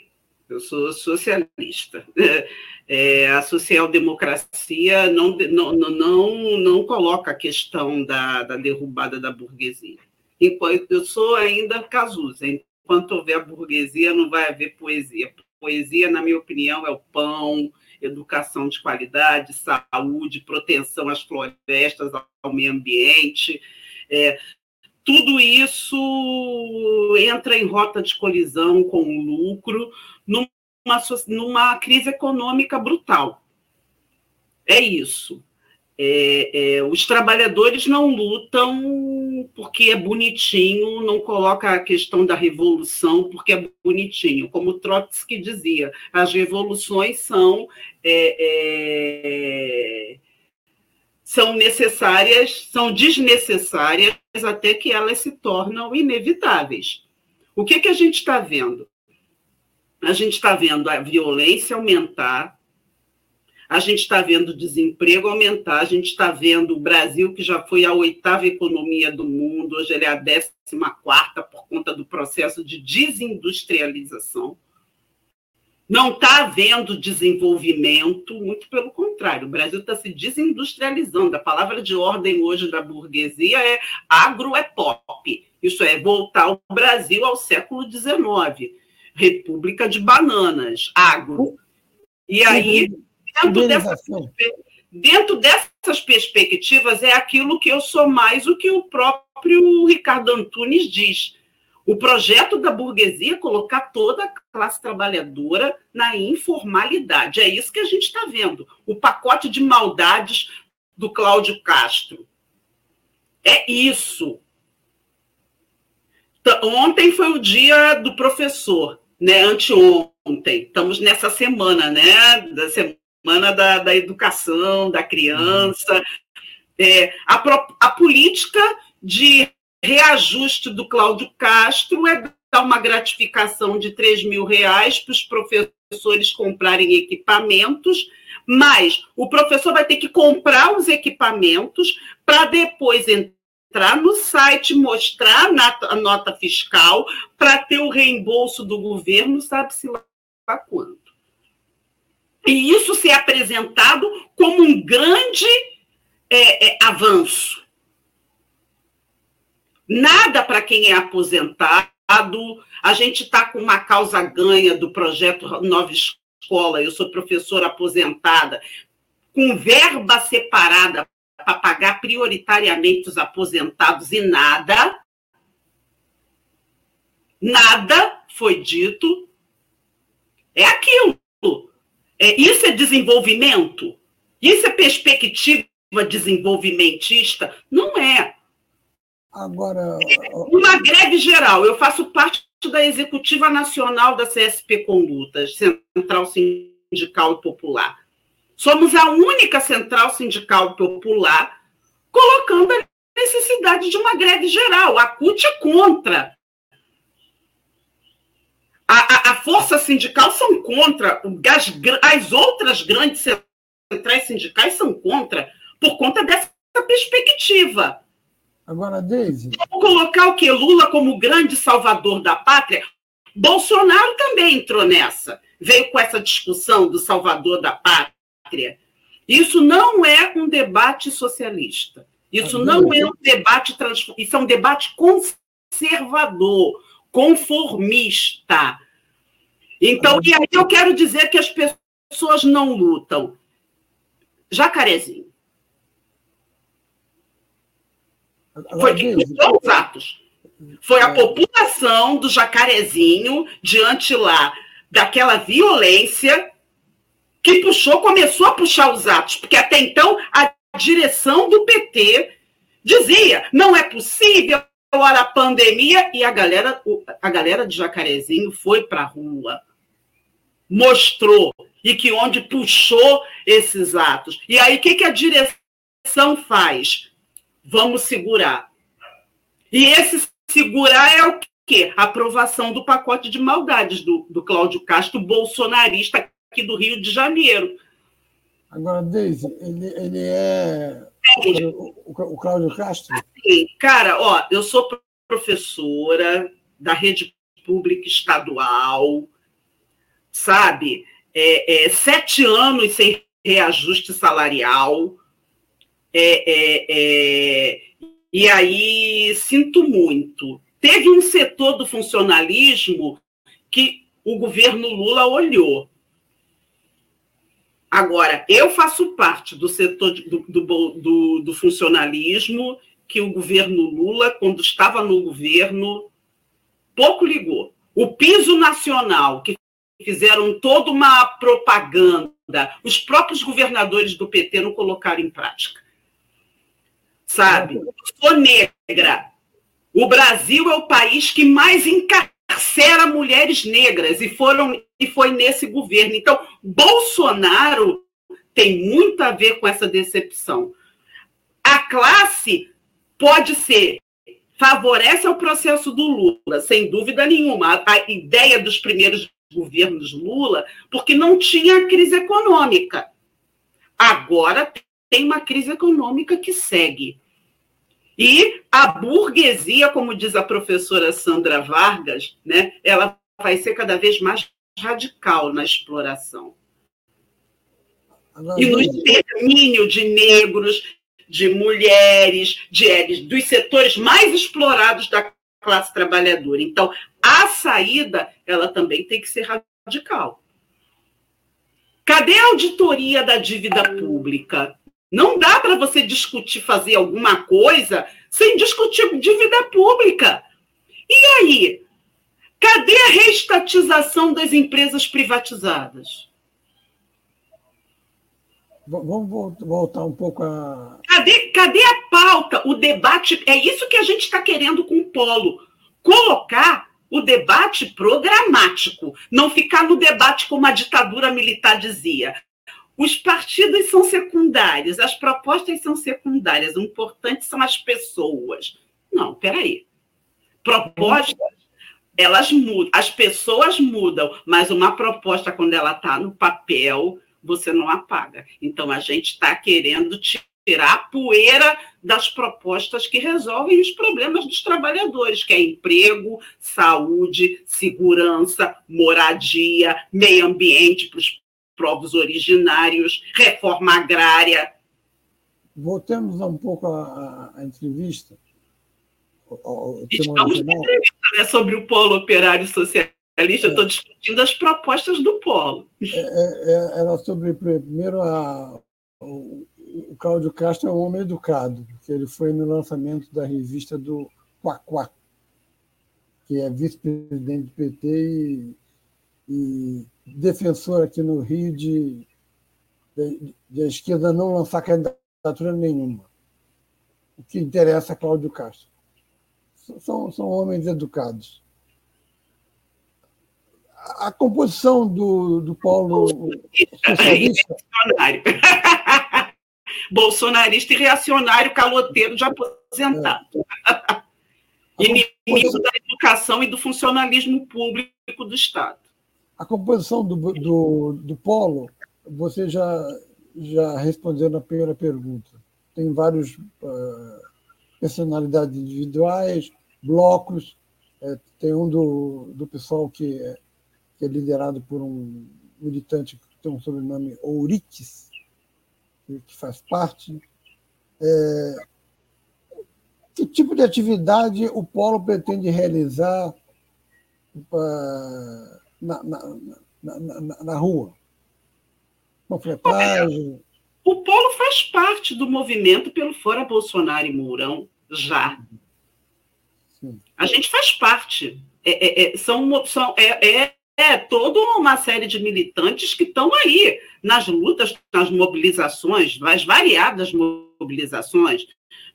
Eu sou socialista. É, a social-democracia não, não, não, não coloca a questão da, da derrubada da burguesia. Enquanto eu sou ainda Cazuza, enquanto houver burguesia, não vai haver poesia. Poesia, na minha opinião, é o pão, educação de qualidade, saúde, proteção às florestas, ao meio ambiente. É, tudo isso entra em rota de colisão com o lucro numa, numa crise econômica brutal. É isso. É, é, os trabalhadores não lutam porque é bonitinho, não coloca a questão da revolução porque é bonitinho. Como Trotsky dizia, as revoluções são é, é são necessárias, são desnecessárias até que elas se tornam inevitáveis. O que, que a gente está vendo? A gente está vendo a violência aumentar, a gente está vendo o desemprego aumentar, a gente está vendo o Brasil, que já foi a oitava economia do mundo, hoje ele é a décima quarta por conta do processo de desindustrialização. Não está havendo desenvolvimento, muito pelo contrário, o Brasil está se desindustrializando. A palavra de ordem hoje da burguesia é agro é pop. Isso é voltar o Brasil ao século XIX. República de bananas, agro. E aí, dentro dessas, dentro dessas perspectivas, é aquilo que eu sou mais o que o próprio Ricardo Antunes diz. O projeto da burguesia é colocar toda a classe trabalhadora na informalidade. É isso que a gente está vendo. O pacote de maldades do Cláudio Castro. É isso. Ontem foi o dia do professor, né? Anteontem. Estamos nessa semana, né? Da semana da, da educação, da criança. É, a, a política de reajuste do Cláudio Castro é dar uma gratificação de 3 mil reais para os professores comprarem equipamentos, mas o professor vai ter que comprar os equipamentos para depois entrar no site, mostrar a nota fiscal para ter o reembolso do governo, sabe-se lá quanto. E isso ser apresentado como um grande é, é, avanço. Nada para quem é aposentado. A gente está com uma causa ganha do projeto Nova Escola. Eu sou professora aposentada, com verba separada para pagar prioritariamente os aposentados e nada. Nada foi dito. É aquilo. É, isso é desenvolvimento? Isso é perspectiva desenvolvimentista? Não é. Agora. Uma greve geral. Eu faço parte da executiva nacional da CSP Condutas, Central Sindical e Popular. Somos a única central sindical popular colocando a necessidade de uma greve geral. A CUT é contra. A, a, a força sindical são contra. As, as outras grandes centrais sindicais são contra, por conta dessa perspectiva. Agora, Deise. Vamos colocar o quê? Lula como grande salvador da pátria? Bolsonaro também entrou nessa. Veio com essa discussão do salvador da pátria. Isso não é um debate socialista. Isso não é um debate isso é um debate conservador, conformista. Então, e aí eu quero dizer que as pessoas não lutam. Jacarezinho. Foi os atos. Foi a é. população do Jacarezinho, diante lá daquela violência, que puxou, começou a puxar os atos, porque até então a direção do PT dizia: não é possível, olha a pandemia, e a galera, a galera de Jacarezinho foi para a rua, mostrou, e que onde puxou esses atos. E aí, o que, que a direção faz? vamos segurar. E esse segurar é o quê? A aprovação do pacote de maldades do, do Cláudio Castro, bolsonarista aqui do Rio de Janeiro. Agora, Deise, ele, ele é o, o Cláudio Castro? Cara, ó, eu sou professora da rede pública estadual, sabe? É, é, sete anos sem reajuste salarial, é, é, é, e aí sinto muito. Teve um setor do funcionalismo que o governo Lula olhou. Agora, eu faço parte do setor do, do, do, do funcionalismo que o governo Lula, quando estava no governo, pouco ligou. O piso nacional, que fizeram toda uma propaganda, os próprios governadores do PT não colocaram em prática sabe? Eu sou negra. O Brasil é o país que mais encarcera mulheres negras e foram foi nesse governo. Então, Bolsonaro tem muito a ver com essa decepção. A classe pode ser favorece ao processo do Lula, sem dúvida nenhuma. A ideia dos primeiros governos Lula, porque não tinha crise econômica. Agora tem uma crise econômica que segue. E a burguesia, como diz a professora Sandra Vargas, né, ela vai ser cada vez mais radical na exploração. E no extermínio de negros, de mulheres, de, dos setores mais explorados da classe trabalhadora. Então, a saída, ela também tem que ser radical. Cadê a auditoria da dívida pública? Não dá para você discutir, fazer alguma coisa sem discutir dívida pública. E aí? A reestatização das empresas privatizadas? Vamos voltar um pouco a. Cadê, cadê a pauta, o debate? É isso que a gente está querendo com o Polo. Colocar o debate programático, não ficar no debate como a ditadura militar dizia. Os partidos são secundários, as propostas são secundárias, o importante são as pessoas. Não, peraí. Propostas, elas mudam, as pessoas mudam, mas uma proposta, quando ela está no papel, você não apaga. Então, a gente está querendo tirar a poeira das propostas que resolvem os problemas dos trabalhadores, que é emprego, saúde, segurança, moradia, meio ambiente para os povos originários, reforma agrária. Voltemos um pouco à, à entrevista. Estamos entrevista né, sobre o polo operário socialista eu estou discutindo as propostas do Polo. É, é, é, era sobre, primeiro, a, o, o Cláudio Castro é um homem educado, porque ele foi no lançamento da revista do Quaquá, que é vice-presidente do PT e, e, defensor aqui no Rio de, de, de, a esquerda não lançar candidatura nenhuma. O que interessa a Cláudio Castro. São, são homens educados a composição do, do polo socialista. Bolsonarista e reacionário caloteiro de aposentado. É. Inimigo da educação e do funcionalismo público do Estado. A composição do, do, do polo, você já, já respondeu na primeira pergunta. Tem várias uh, personalidades individuais, blocos, é, tem um do, do pessoal que é que é liderado por um militante que tem um sobrenome Ouriques, que faz parte. É, que tipo de atividade o Polo pretende realizar uh, na, na, na, na, rua? Panfletagem? O Polo faz parte do movimento pelo Fora Bolsonaro e Mourão, já. Sim. A gente faz parte. É, é, é são, são, é, é é toda uma série de militantes que estão aí nas lutas, nas mobilizações, nas variadas mobilizações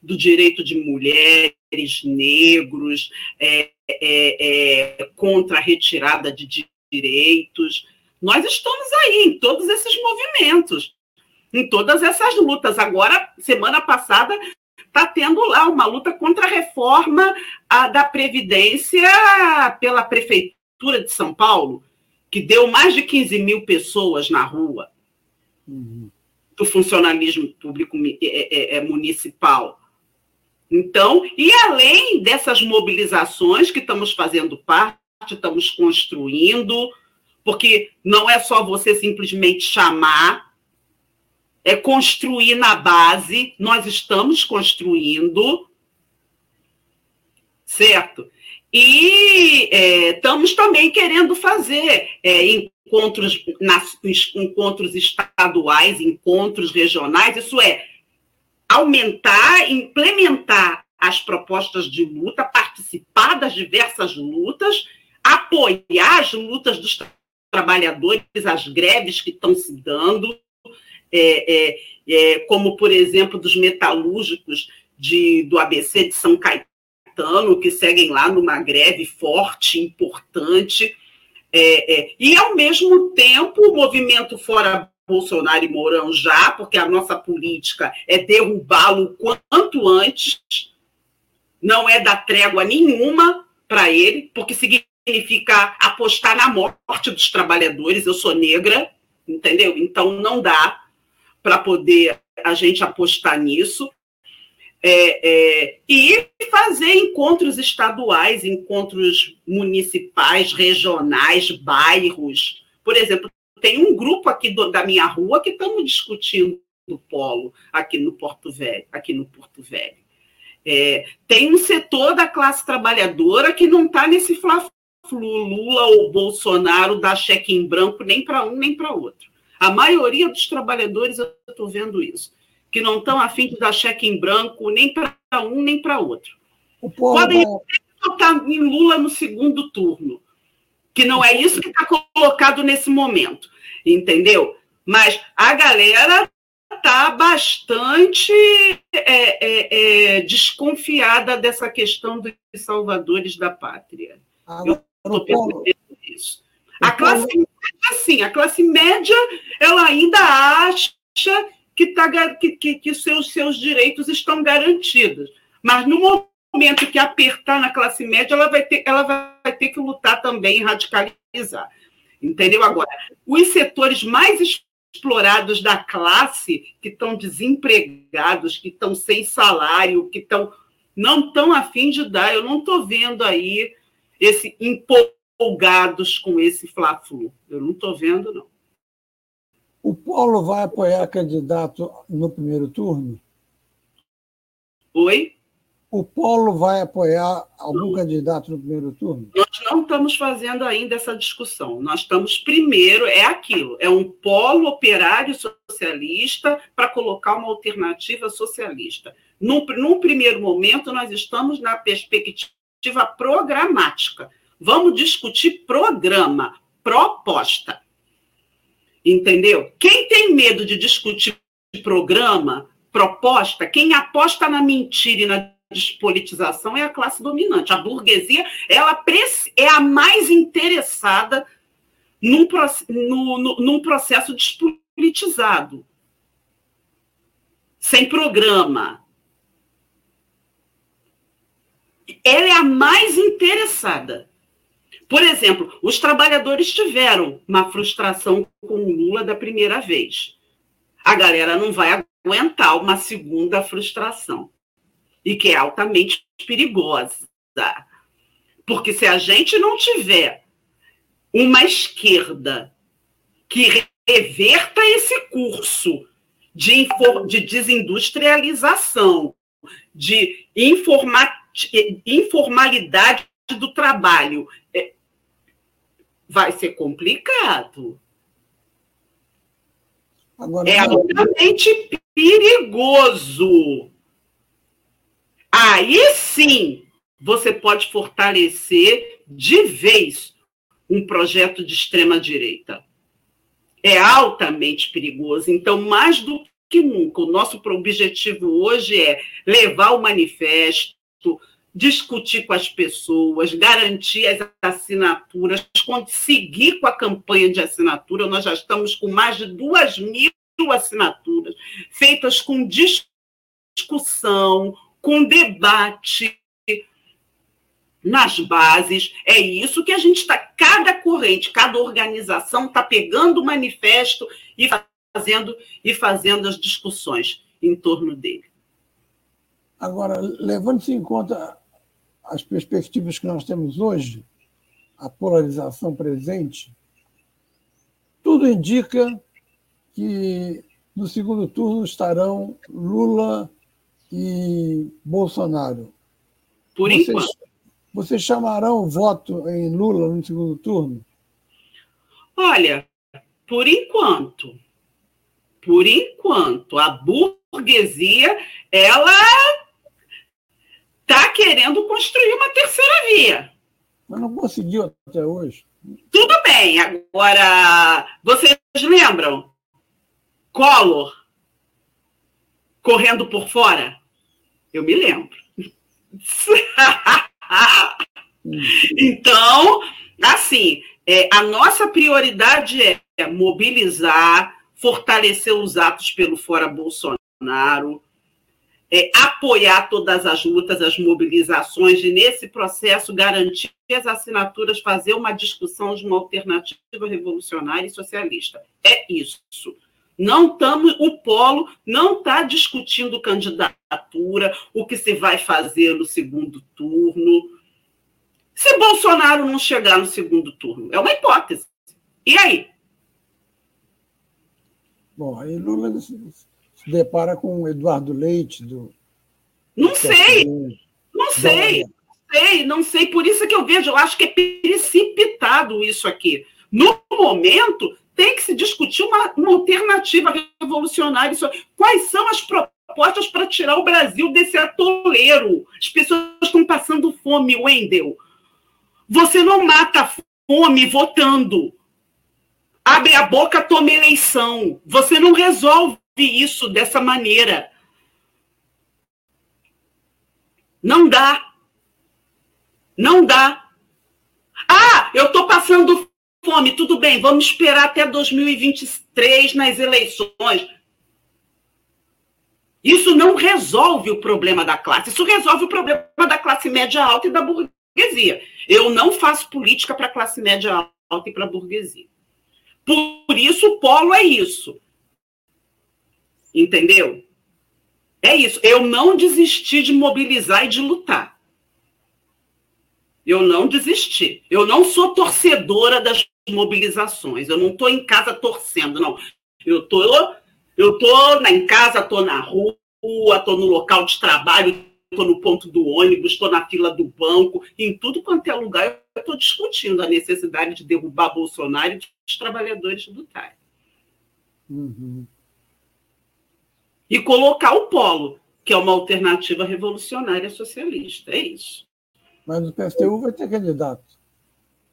do direito de mulheres, negros, é, é, é, contra a retirada de direitos. Nós estamos aí em todos esses movimentos, em todas essas lutas. Agora, semana passada, está tendo lá uma luta contra a reforma a, da Previdência pela Prefeitura de São Paulo, que deu mais de 15 mil pessoas na rua uhum. do funcionalismo público é, é, é, municipal. Então, e além dessas mobilizações que estamos fazendo parte, estamos construindo, porque não é só você simplesmente chamar, é construir na base, nós estamos construindo, certo? E é, estamos também querendo fazer é, encontros, nas, encontros estaduais, encontros regionais, isso é, aumentar, implementar as propostas de luta, participar das diversas lutas, apoiar as lutas dos trabalhadores, as greves que estão se dando, é, é, é, como, por exemplo, dos metalúrgicos de, do ABC de São Caetano, que seguem lá numa greve forte, importante. É, é, e, ao mesmo tempo, o movimento fora Bolsonaro e Mourão já, porque a nossa política é derrubá-lo quanto antes, não é dar trégua nenhuma para ele, porque significa apostar na morte dos trabalhadores. Eu sou negra, entendeu? Então não dá. Para poder a gente apostar nisso. É, é, e fazer encontros estaduais, encontros municipais, regionais, bairros. Por exemplo, tem um grupo aqui do, da minha rua que estamos discutindo o polo aqui no Porto Velho, aqui no Porto Velho. É, tem um setor da classe trabalhadora que não está nesse fla Lula ou Bolsonaro dá cheque em branco nem para um nem para outro. A maioria dos trabalhadores, eu estou vendo isso, que não estão afim de dar cheque em branco nem para um nem para outro. Podem votar em Lula no segundo turno, que não é isso que está colocado nesse momento, entendeu? Mas a galera está bastante é, é, é, desconfiada dessa questão dos salvadores da pátria. Ah, eu estou percebendo isso. A classe média, assim, a classe média, ela ainda acha que, tá, que, que, que seus, seus direitos estão garantidos. Mas no momento que apertar na classe média, ela vai ter, ela vai ter que lutar também e radicalizar. Entendeu? Agora, os setores mais explorados da classe, que estão desempregados, que estão sem salário, que estão não estão afim de dar. Eu não estou vendo aí esse empolgados com esse fla-flu. Eu não estou vendo, não. O Paulo vai apoiar candidato no primeiro turno? Oi? O Polo vai apoiar algum candidato no primeiro turno? Nós não estamos fazendo ainda essa discussão. Nós estamos primeiro, é aquilo, é um polo operário socialista para colocar uma alternativa socialista. Num, num primeiro momento, nós estamos na perspectiva programática. Vamos discutir programa, proposta. Entendeu? Quem tem medo de discutir programa, proposta, quem aposta na mentira e na despolitização é a classe dominante. A burguesia ela é a mais interessada num, no, no, num processo despolitizado, sem programa. Ela é a mais interessada. Por exemplo, os trabalhadores tiveram uma frustração com o Lula da primeira vez. A galera não vai aguentar uma segunda frustração e que é altamente perigosa. Porque se a gente não tiver uma esquerda que reverta esse curso de, de desindustrialização, de informa informalidade do trabalho, é, vai ser complicado. Agora, é altamente perigoso. Aí sim você pode fortalecer de vez um projeto de extrema-direita. É altamente perigoso. Então, mais do que nunca, o nosso objetivo hoje é levar o manifesto, discutir com as pessoas, garantir as assinaturas, conseguir com a campanha de assinatura. Nós já estamos com mais de duas mil assinaturas, feitas com discussão, com debate nas bases. É isso que a gente está. Cada corrente, cada organização está pegando o manifesto e fazendo, e fazendo as discussões em torno dele. Agora, levando-se em conta as perspectivas que nós temos hoje, a polarização presente, tudo indica que no segundo turno estarão Lula e Bolsonaro. Por vocês, enquanto. Vocês chamarão o voto em Lula no segundo turno? Olha, por enquanto, por enquanto, a burguesia, ela está querendo construir uma terceira via. Mas não conseguiu até hoje. Tudo bem. Agora, vocês lembram? Collor correndo por fora? Eu me lembro. então, assim, é, a nossa prioridade é mobilizar, fortalecer os atos pelo Fora Bolsonaro, é, apoiar todas as lutas, as mobilizações, e nesse processo garantir as assinaturas, fazer uma discussão de uma alternativa revolucionária e socialista. É isso. Não estamos, o polo não está discutindo candidatura, o que se vai fazer no segundo turno. Se Bolsonaro não chegar no segundo turno, é uma hipótese. E aí? Bom, aí Lula se depara com o Eduardo Leite do. Não sei, não sei, sei, não sei. Por isso que eu vejo, eu acho que é precipitado isso aqui. No momento, tem que se discutir uma, uma alternativa revolucionária. Quais são as propostas para tirar o Brasil desse atoleiro? As pessoas estão passando fome, Wendel. Você não mata a fome votando. Abre a boca, toma eleição. Você não resolve isso dessa maneira. Não dá. Não dá. Ah, eu estou passando fome, tudo bem, vamos esperar até 2023 nas eleições. Isso não resolve o problema da classe, isso resolve o problema da classe média alta e da burguesia. Eu não faço política para classe média alta e para burguesia. Por isso, o polo é isso. Entendeu? É isso. Eu não desisti de mobilizar e de lutar. Eu não desisti. Eu não sou torcedora das mobilizações. Eu não estou em casa torcendo, não. Eu tô, eu tô em casa, estou na rua, estou no local de trabalho, estou no ponto do ônibus, estou na fila do banco, em tudo quanto é lugar, eu estou discutindo a necessidade de derrubar Bolsonaro e os trabalhadores do TAI. Uhum. E colocar o polo, que é uma alternativa revolucionária socialista. É isso. Mas o PSTU vai ter candidato.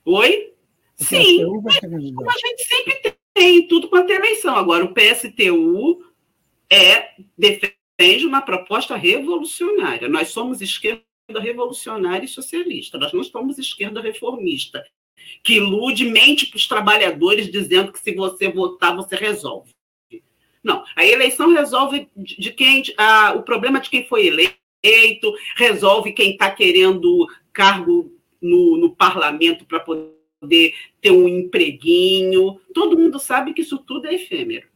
Oi? Sim, como a gente sempre tem, tudo quanto é eleição. Agora, o PSTU é, defende uma proposta revolucionária. Nós somos esquerda revolucionária e socialista, nós não somos esquerda reformista, que ilude, mente para os trabalhadores dizendo que se você votar, você resolve. Não, a eleição resolve de quem. O problema de quem foi eleito, resolve quem está querendo cargo no, no parlamento para poder poder ter um empreguinho. Todo mundo sabe que isso tudo é efêmero.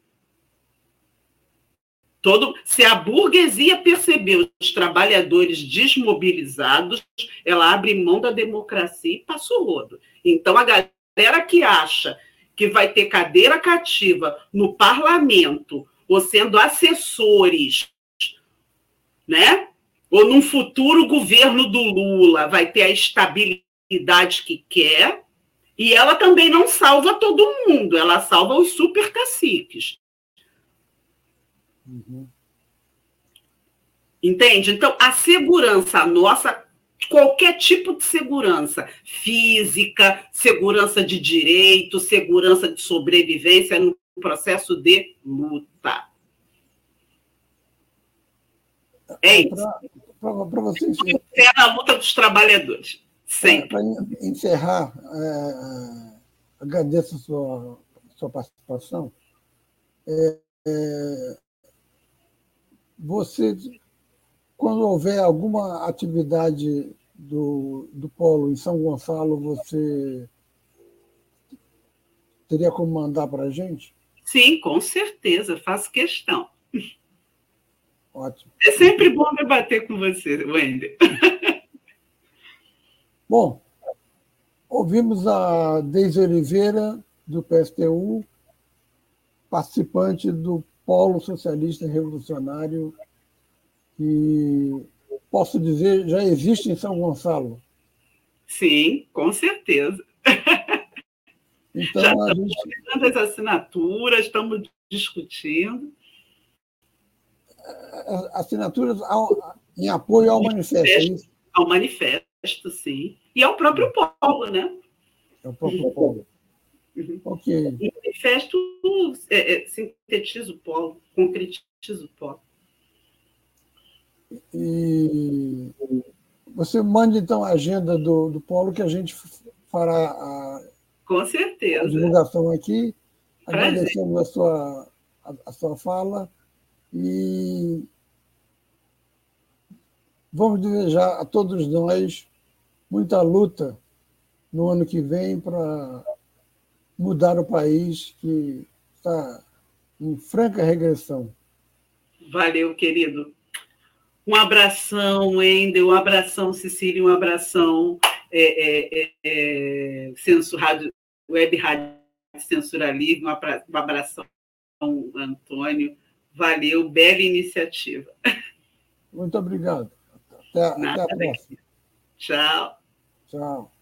Todo, se a burguesia percebeu os trabalhadores desmobilizados, ela abre mão da democracia e passa o rodo. Então, a galera que acha que vai ter cadeira cativa no parlamento, ou sendo assessores, né? ou num futuro governo do Lula, vai ter a estabilidade que quer, e ela também não salva todo mundo, ela salva os super caciques. Uhum. Entende? Então, a segurança nossa, qualquer tipo de segurança, física, segurança de direito, segurança de sobrevivência no processo de luta. É isso. Para vocês. É a luta dos trabalhadores. Sempre. Para encerrar, é, agradeço a sua, sua participação. É, é, você, quando houver alguma atividade do, do Polo em São Gonçalo, você teria como mandar para a gente? Sim, com certeza, faço questão. Ótimo. É sempre bom debater com você, Wender. Bom, ouvimos a Deise Oliveira, do PSTU, participante do Polo Socialista Revolucionário, que, posso dizer, já existe em São Gonçalo. Sim, com certeza. Então, já estamos gente... as assinaturas, estamos discutindo. Assinaturas ao, em apoio ao manifesto, é isso? Ao manifesto, sim. E é o próprio polo, né? É o próprio polo. Uhum. Ok. O manifesto é, é, sintetiza o polo, concretiza o polo. E você manda, então, a agenda do, do polo que a gente fará a, Com certeza. a divulgação aqui. Agradecemos a sua, a, a sua fala e vamos desejar a todos nós muita luta no ano que vem para mudar o país que está em franca regressão. Valeu, querido. Um abração, Wendel, um abração, Cecília, um abração, é, é, é, Censo Rádio, Web Rádio Censura Livre, um abração, Antônio. Valeu, bela iniciativa. Muito obrigado. Até, até a próxima. Tchau. Tchau.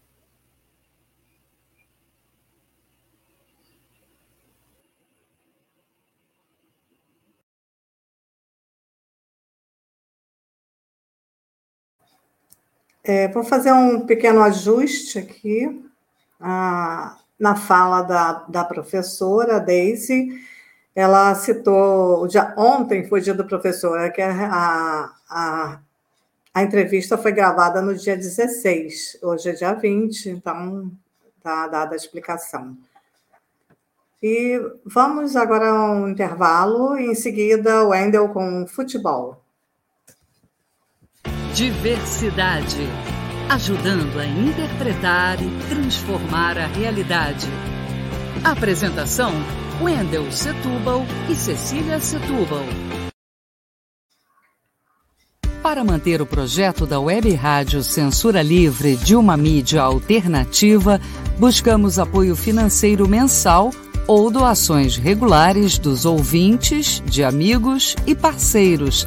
É, vou fazer um pequeno ajuste aqui ah, na fala da, da professora Daisy. Ela citou, dia, ontem foi dia do professor, é que a, a, a entrevista foi gravada no dia 16, hoje é dia 20, então está dada a explicação. E vamos agora a um intervalo, em seguida o Wendel com futebol. Diversidade. Ajudando a interpretar e transformar a realidade. Apresentação: Wendel Setúbal e Cecília Setúbal. Para manter o projeto da Web Rádio Censura Livre de uma mídia alternativa, buscamos apoio financeiro mensal ou doações regulares dos ouvintes, de amigos e parceiros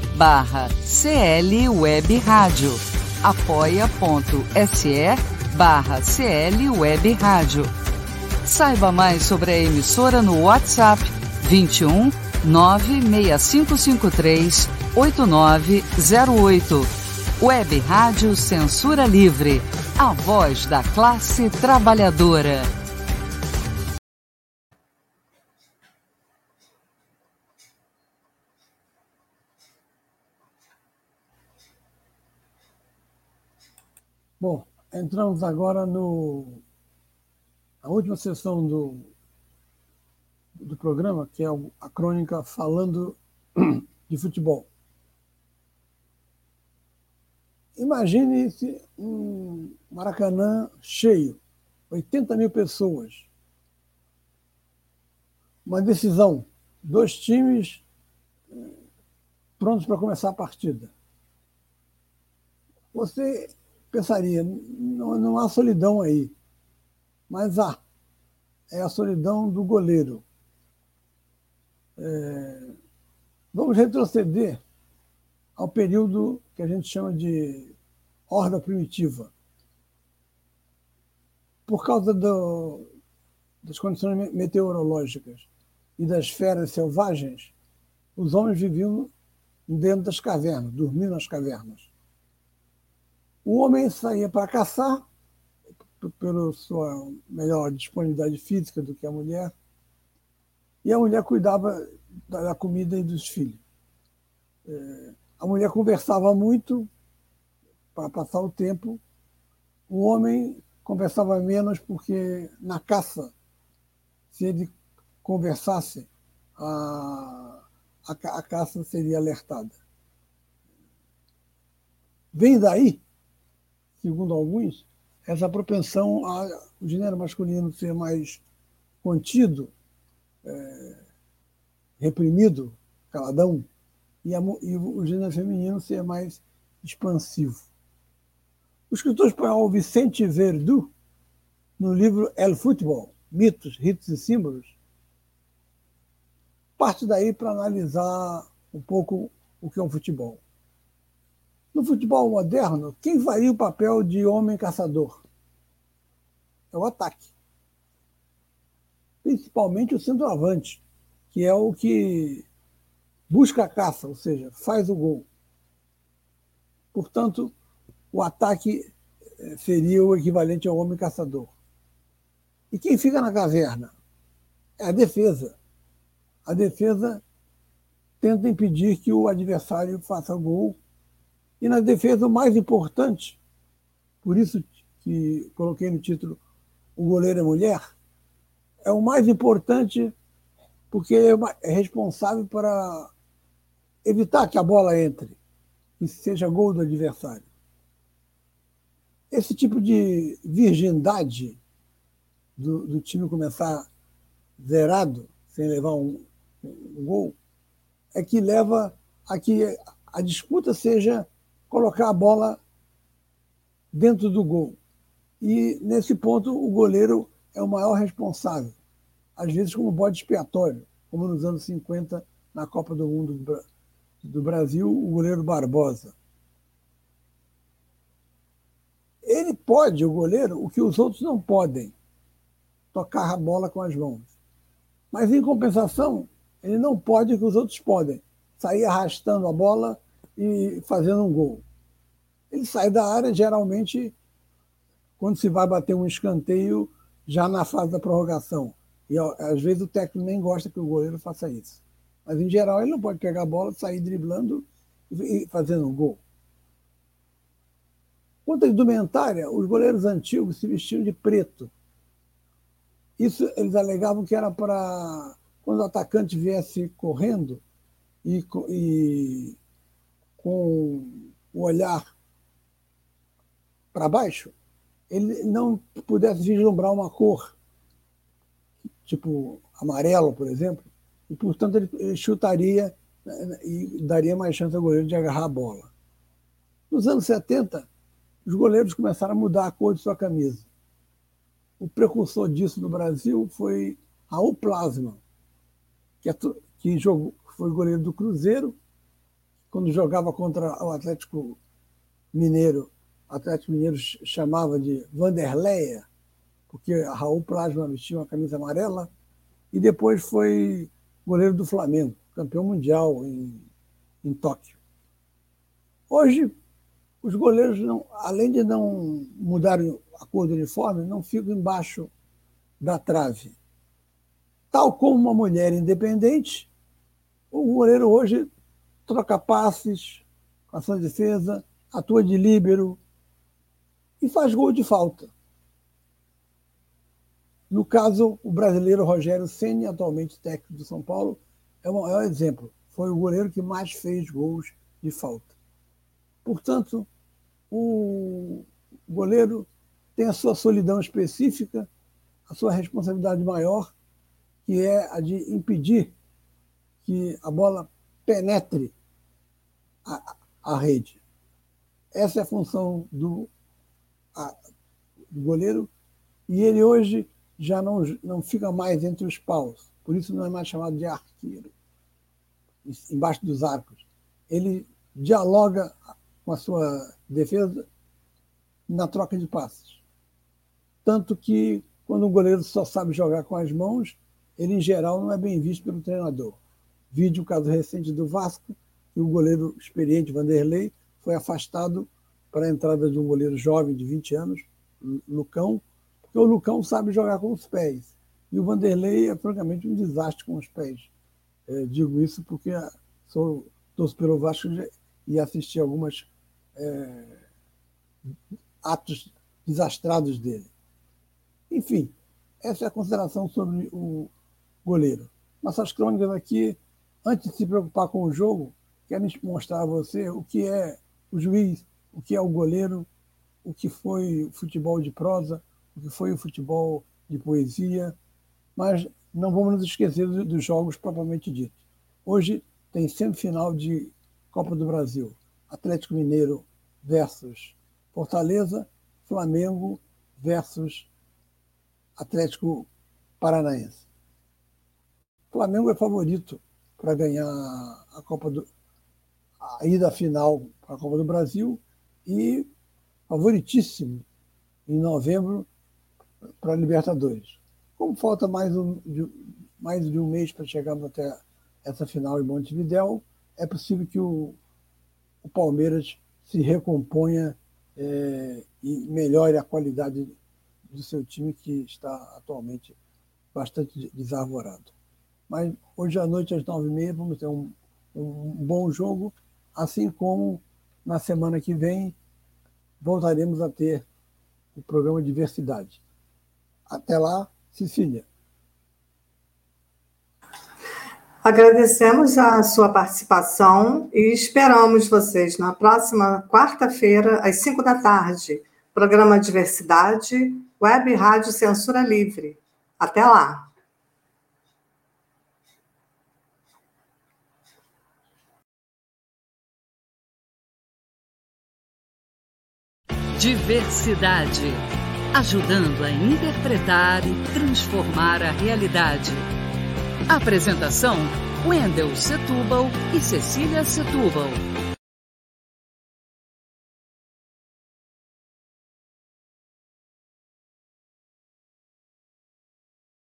barra CL Web Rádio. apoia.se barra CL Web Rádio. Saiba mais sobre a emissora no WhatsApp 21 96553 8908. Web Rádio Censura Livre, a voz da classe trabalhadora. Bom, entramos agora no a última sessão do, do programa, que é a crônica falando de futebol. Imagine um Maracanã cheio, 80 mil pessoas. Uma decisão, dois times eh, prontos para começar a partida. Você pensaria, não, não há solidão aí. Mas há. É a solidão do goleiro. É, vamos retroceder ao período que a gente chama de horda primitiva. Por causa do, das condições meteorológicas e das feras selvagens, os homens viviam dentro das cavernas, dormiam nas cavernas. O homem saía para caçar, pela sua melhor disponibilidade física do que a mulher, e a mulher cuidava da comida e dos filhos. É, a mulher conversava muito para passar o tempo, o homem conversava menos porque na caça, se ele conversasse, a, a, a caça seria alertada. Vem daí segundo alguns, essa propensão ao gênero masculino ser mais contido, é, reprimido, caladão, e, a, e, o gênero feminino ser mais expansivo. O escritor espanhol Vicente Verdu, no livro El Futebol, Mitos, Ritos e Símbolos, parte daí para analisar um pouco o que é o futebol. No futebol moderno, quem faria o papel de homem caçador? É o ataque. Principalmente o centroavante, que é o que busca a caça, ou seja, faz o gol. Portanto, o ataque eh, seria o equivalente ao homem caçador. E quem fica na caverna? É a defesa. a defesa tenta impedir que o adversário faça gol. E na defesa, o mais importante, por isso que coloquei no título O Goleiro é Mulher, é o mais importante porque é, é responsável para evitar que a bola entre e seja gol do adversário. Esse tipo de virgindade do, do time começar zerado, sem levar um, um gol, é que leva a que a disputa seja colocar a bola dentro do gol. E, nesse ponto, o goleiro é o maior responsável. Às vezes, como bode expiatório, como nos anos 50, na Copa do Mundo do Brasil, o goleiro Barbosa. Ele pode, o goleiro, o que os outros não podem, tocar a bola com as mãos. Mas, em compensação, ele não pode o que os outros podem, sair arrastando a bola e fazendo um gol. Ele sai da área, geralmente, quando se vai bater um escanteio, já na fase da prorrogação. E às vezes o técnico nem gosta que o goleiro faça isso. Mas, em geral, ele não pode pegar a bola, sair driblando e fazendo um gol. Quanto à indumentária, os goleiros antigos se vestiam de preto. Isso eles alegavam que era para quando o atacante viesse correndo e, e com o olhar para baixo, ele não pudesse vislumbrar uma cor, tipo amarelo, por exemplo, e, portanto, ele chutaria né, e daria mais chance ao goleiro de agarrar a bola. Nos anos 70, os goleiros começaram a mudar a cor de sua camisa. O precursor disso no Brasil foi Raul Plasma, que, é, que jogou, foi goleiro do Cruzeiro, quando jogava contra o Atlético Mineiro, o Atlético Mineiro chamava de Vanderleia, porque Raul Plasma vestia uma camisa amarela, e depois foi goleiro do Flamengo, campeão mundial em, em Tóquio. Hoje, os goleiros, não, além de não mudarem a cor do uniforme, não ficam embaixo da trave. Tal como uma mulher independente, o goleiro hoje troca passes com a sua defesa, atua de líbero e faz gol de falta. No caso, o brasileiro Rogério Ceni, atualmente técnico do São Paulo, é o maior exemplo. Foi o goleiro que mais fez gols de falta. Portanto, o goleiro tem a sua solidão específica, a sua responsabilidade maior, que é a de impedir que a bola penetre a, a rede. Essa é a função do, a, do goleiro, e ele hoje já não, não fica mais entre os paus. Por isso não é mais chamado de arqueiro, embaixo dos arcos. Ele dialoga com a sua defesa na troca de passes. Tanto que, quando o goleiro só sabe jogar com as mãos, ele, em geral, não é bem visto pelo treinador. Vídeo caso recente do Vasco, que o goleiro experiente, Vanderlei, foi afastado para a entrada de um goleiro jovem de 20 anos, Lucão, porque o Lucão sabe jogar com os pés. E o Vanderlei é, francamente, um desastre com os pés. É, digo isso porque sou torço pelo Vasco e assisti algumas é, atos desastrados dele. Enfim, essa é a consideração sobre o goleiro. Nossas crônicas aqui, antes de se preocupar com o jogo, querem mostrar a você o que é o juiz, o que é o goleiro, o que foi o futebol de prosa, o que foi o futebol de poesia, mas não vamos nos esquecer dos jogos propriamente ditos. Hoje tem semifinal de Copa do Brasil, Atlético Mineiro versus Fortaleza, Flamengo versus Atlético Paranaense. O Flamengo é favorito para ganhar a Copa do a ida final para a Copa do Brasil e favoritíssimo em novembro para a Libertadores. Como falta mais, um, de, mais de um mês para chegarmos até essa final em Montevidéu, é possível que o, o Palmeiras se recomponha é, e melhore a qualidade do seu time, que está atualmente bastante desarvorado. mas hoje à noite, às nove e meia, vamos ter um, um bom jogo, assim como na semana que vem voltaremos a ter o programa Diversidade. Até lá, Cecília. Agradecemos a sua participação e esperamos vocês na próxima quarta-feira, às cinco da tarde. Programa Diversidade, Web Rádio Censura Livre. Até lá! Diversidade ajudando a interpretar e transformar a realidade. Apresentação: Wendel Setúbal e Cecília Setúbal.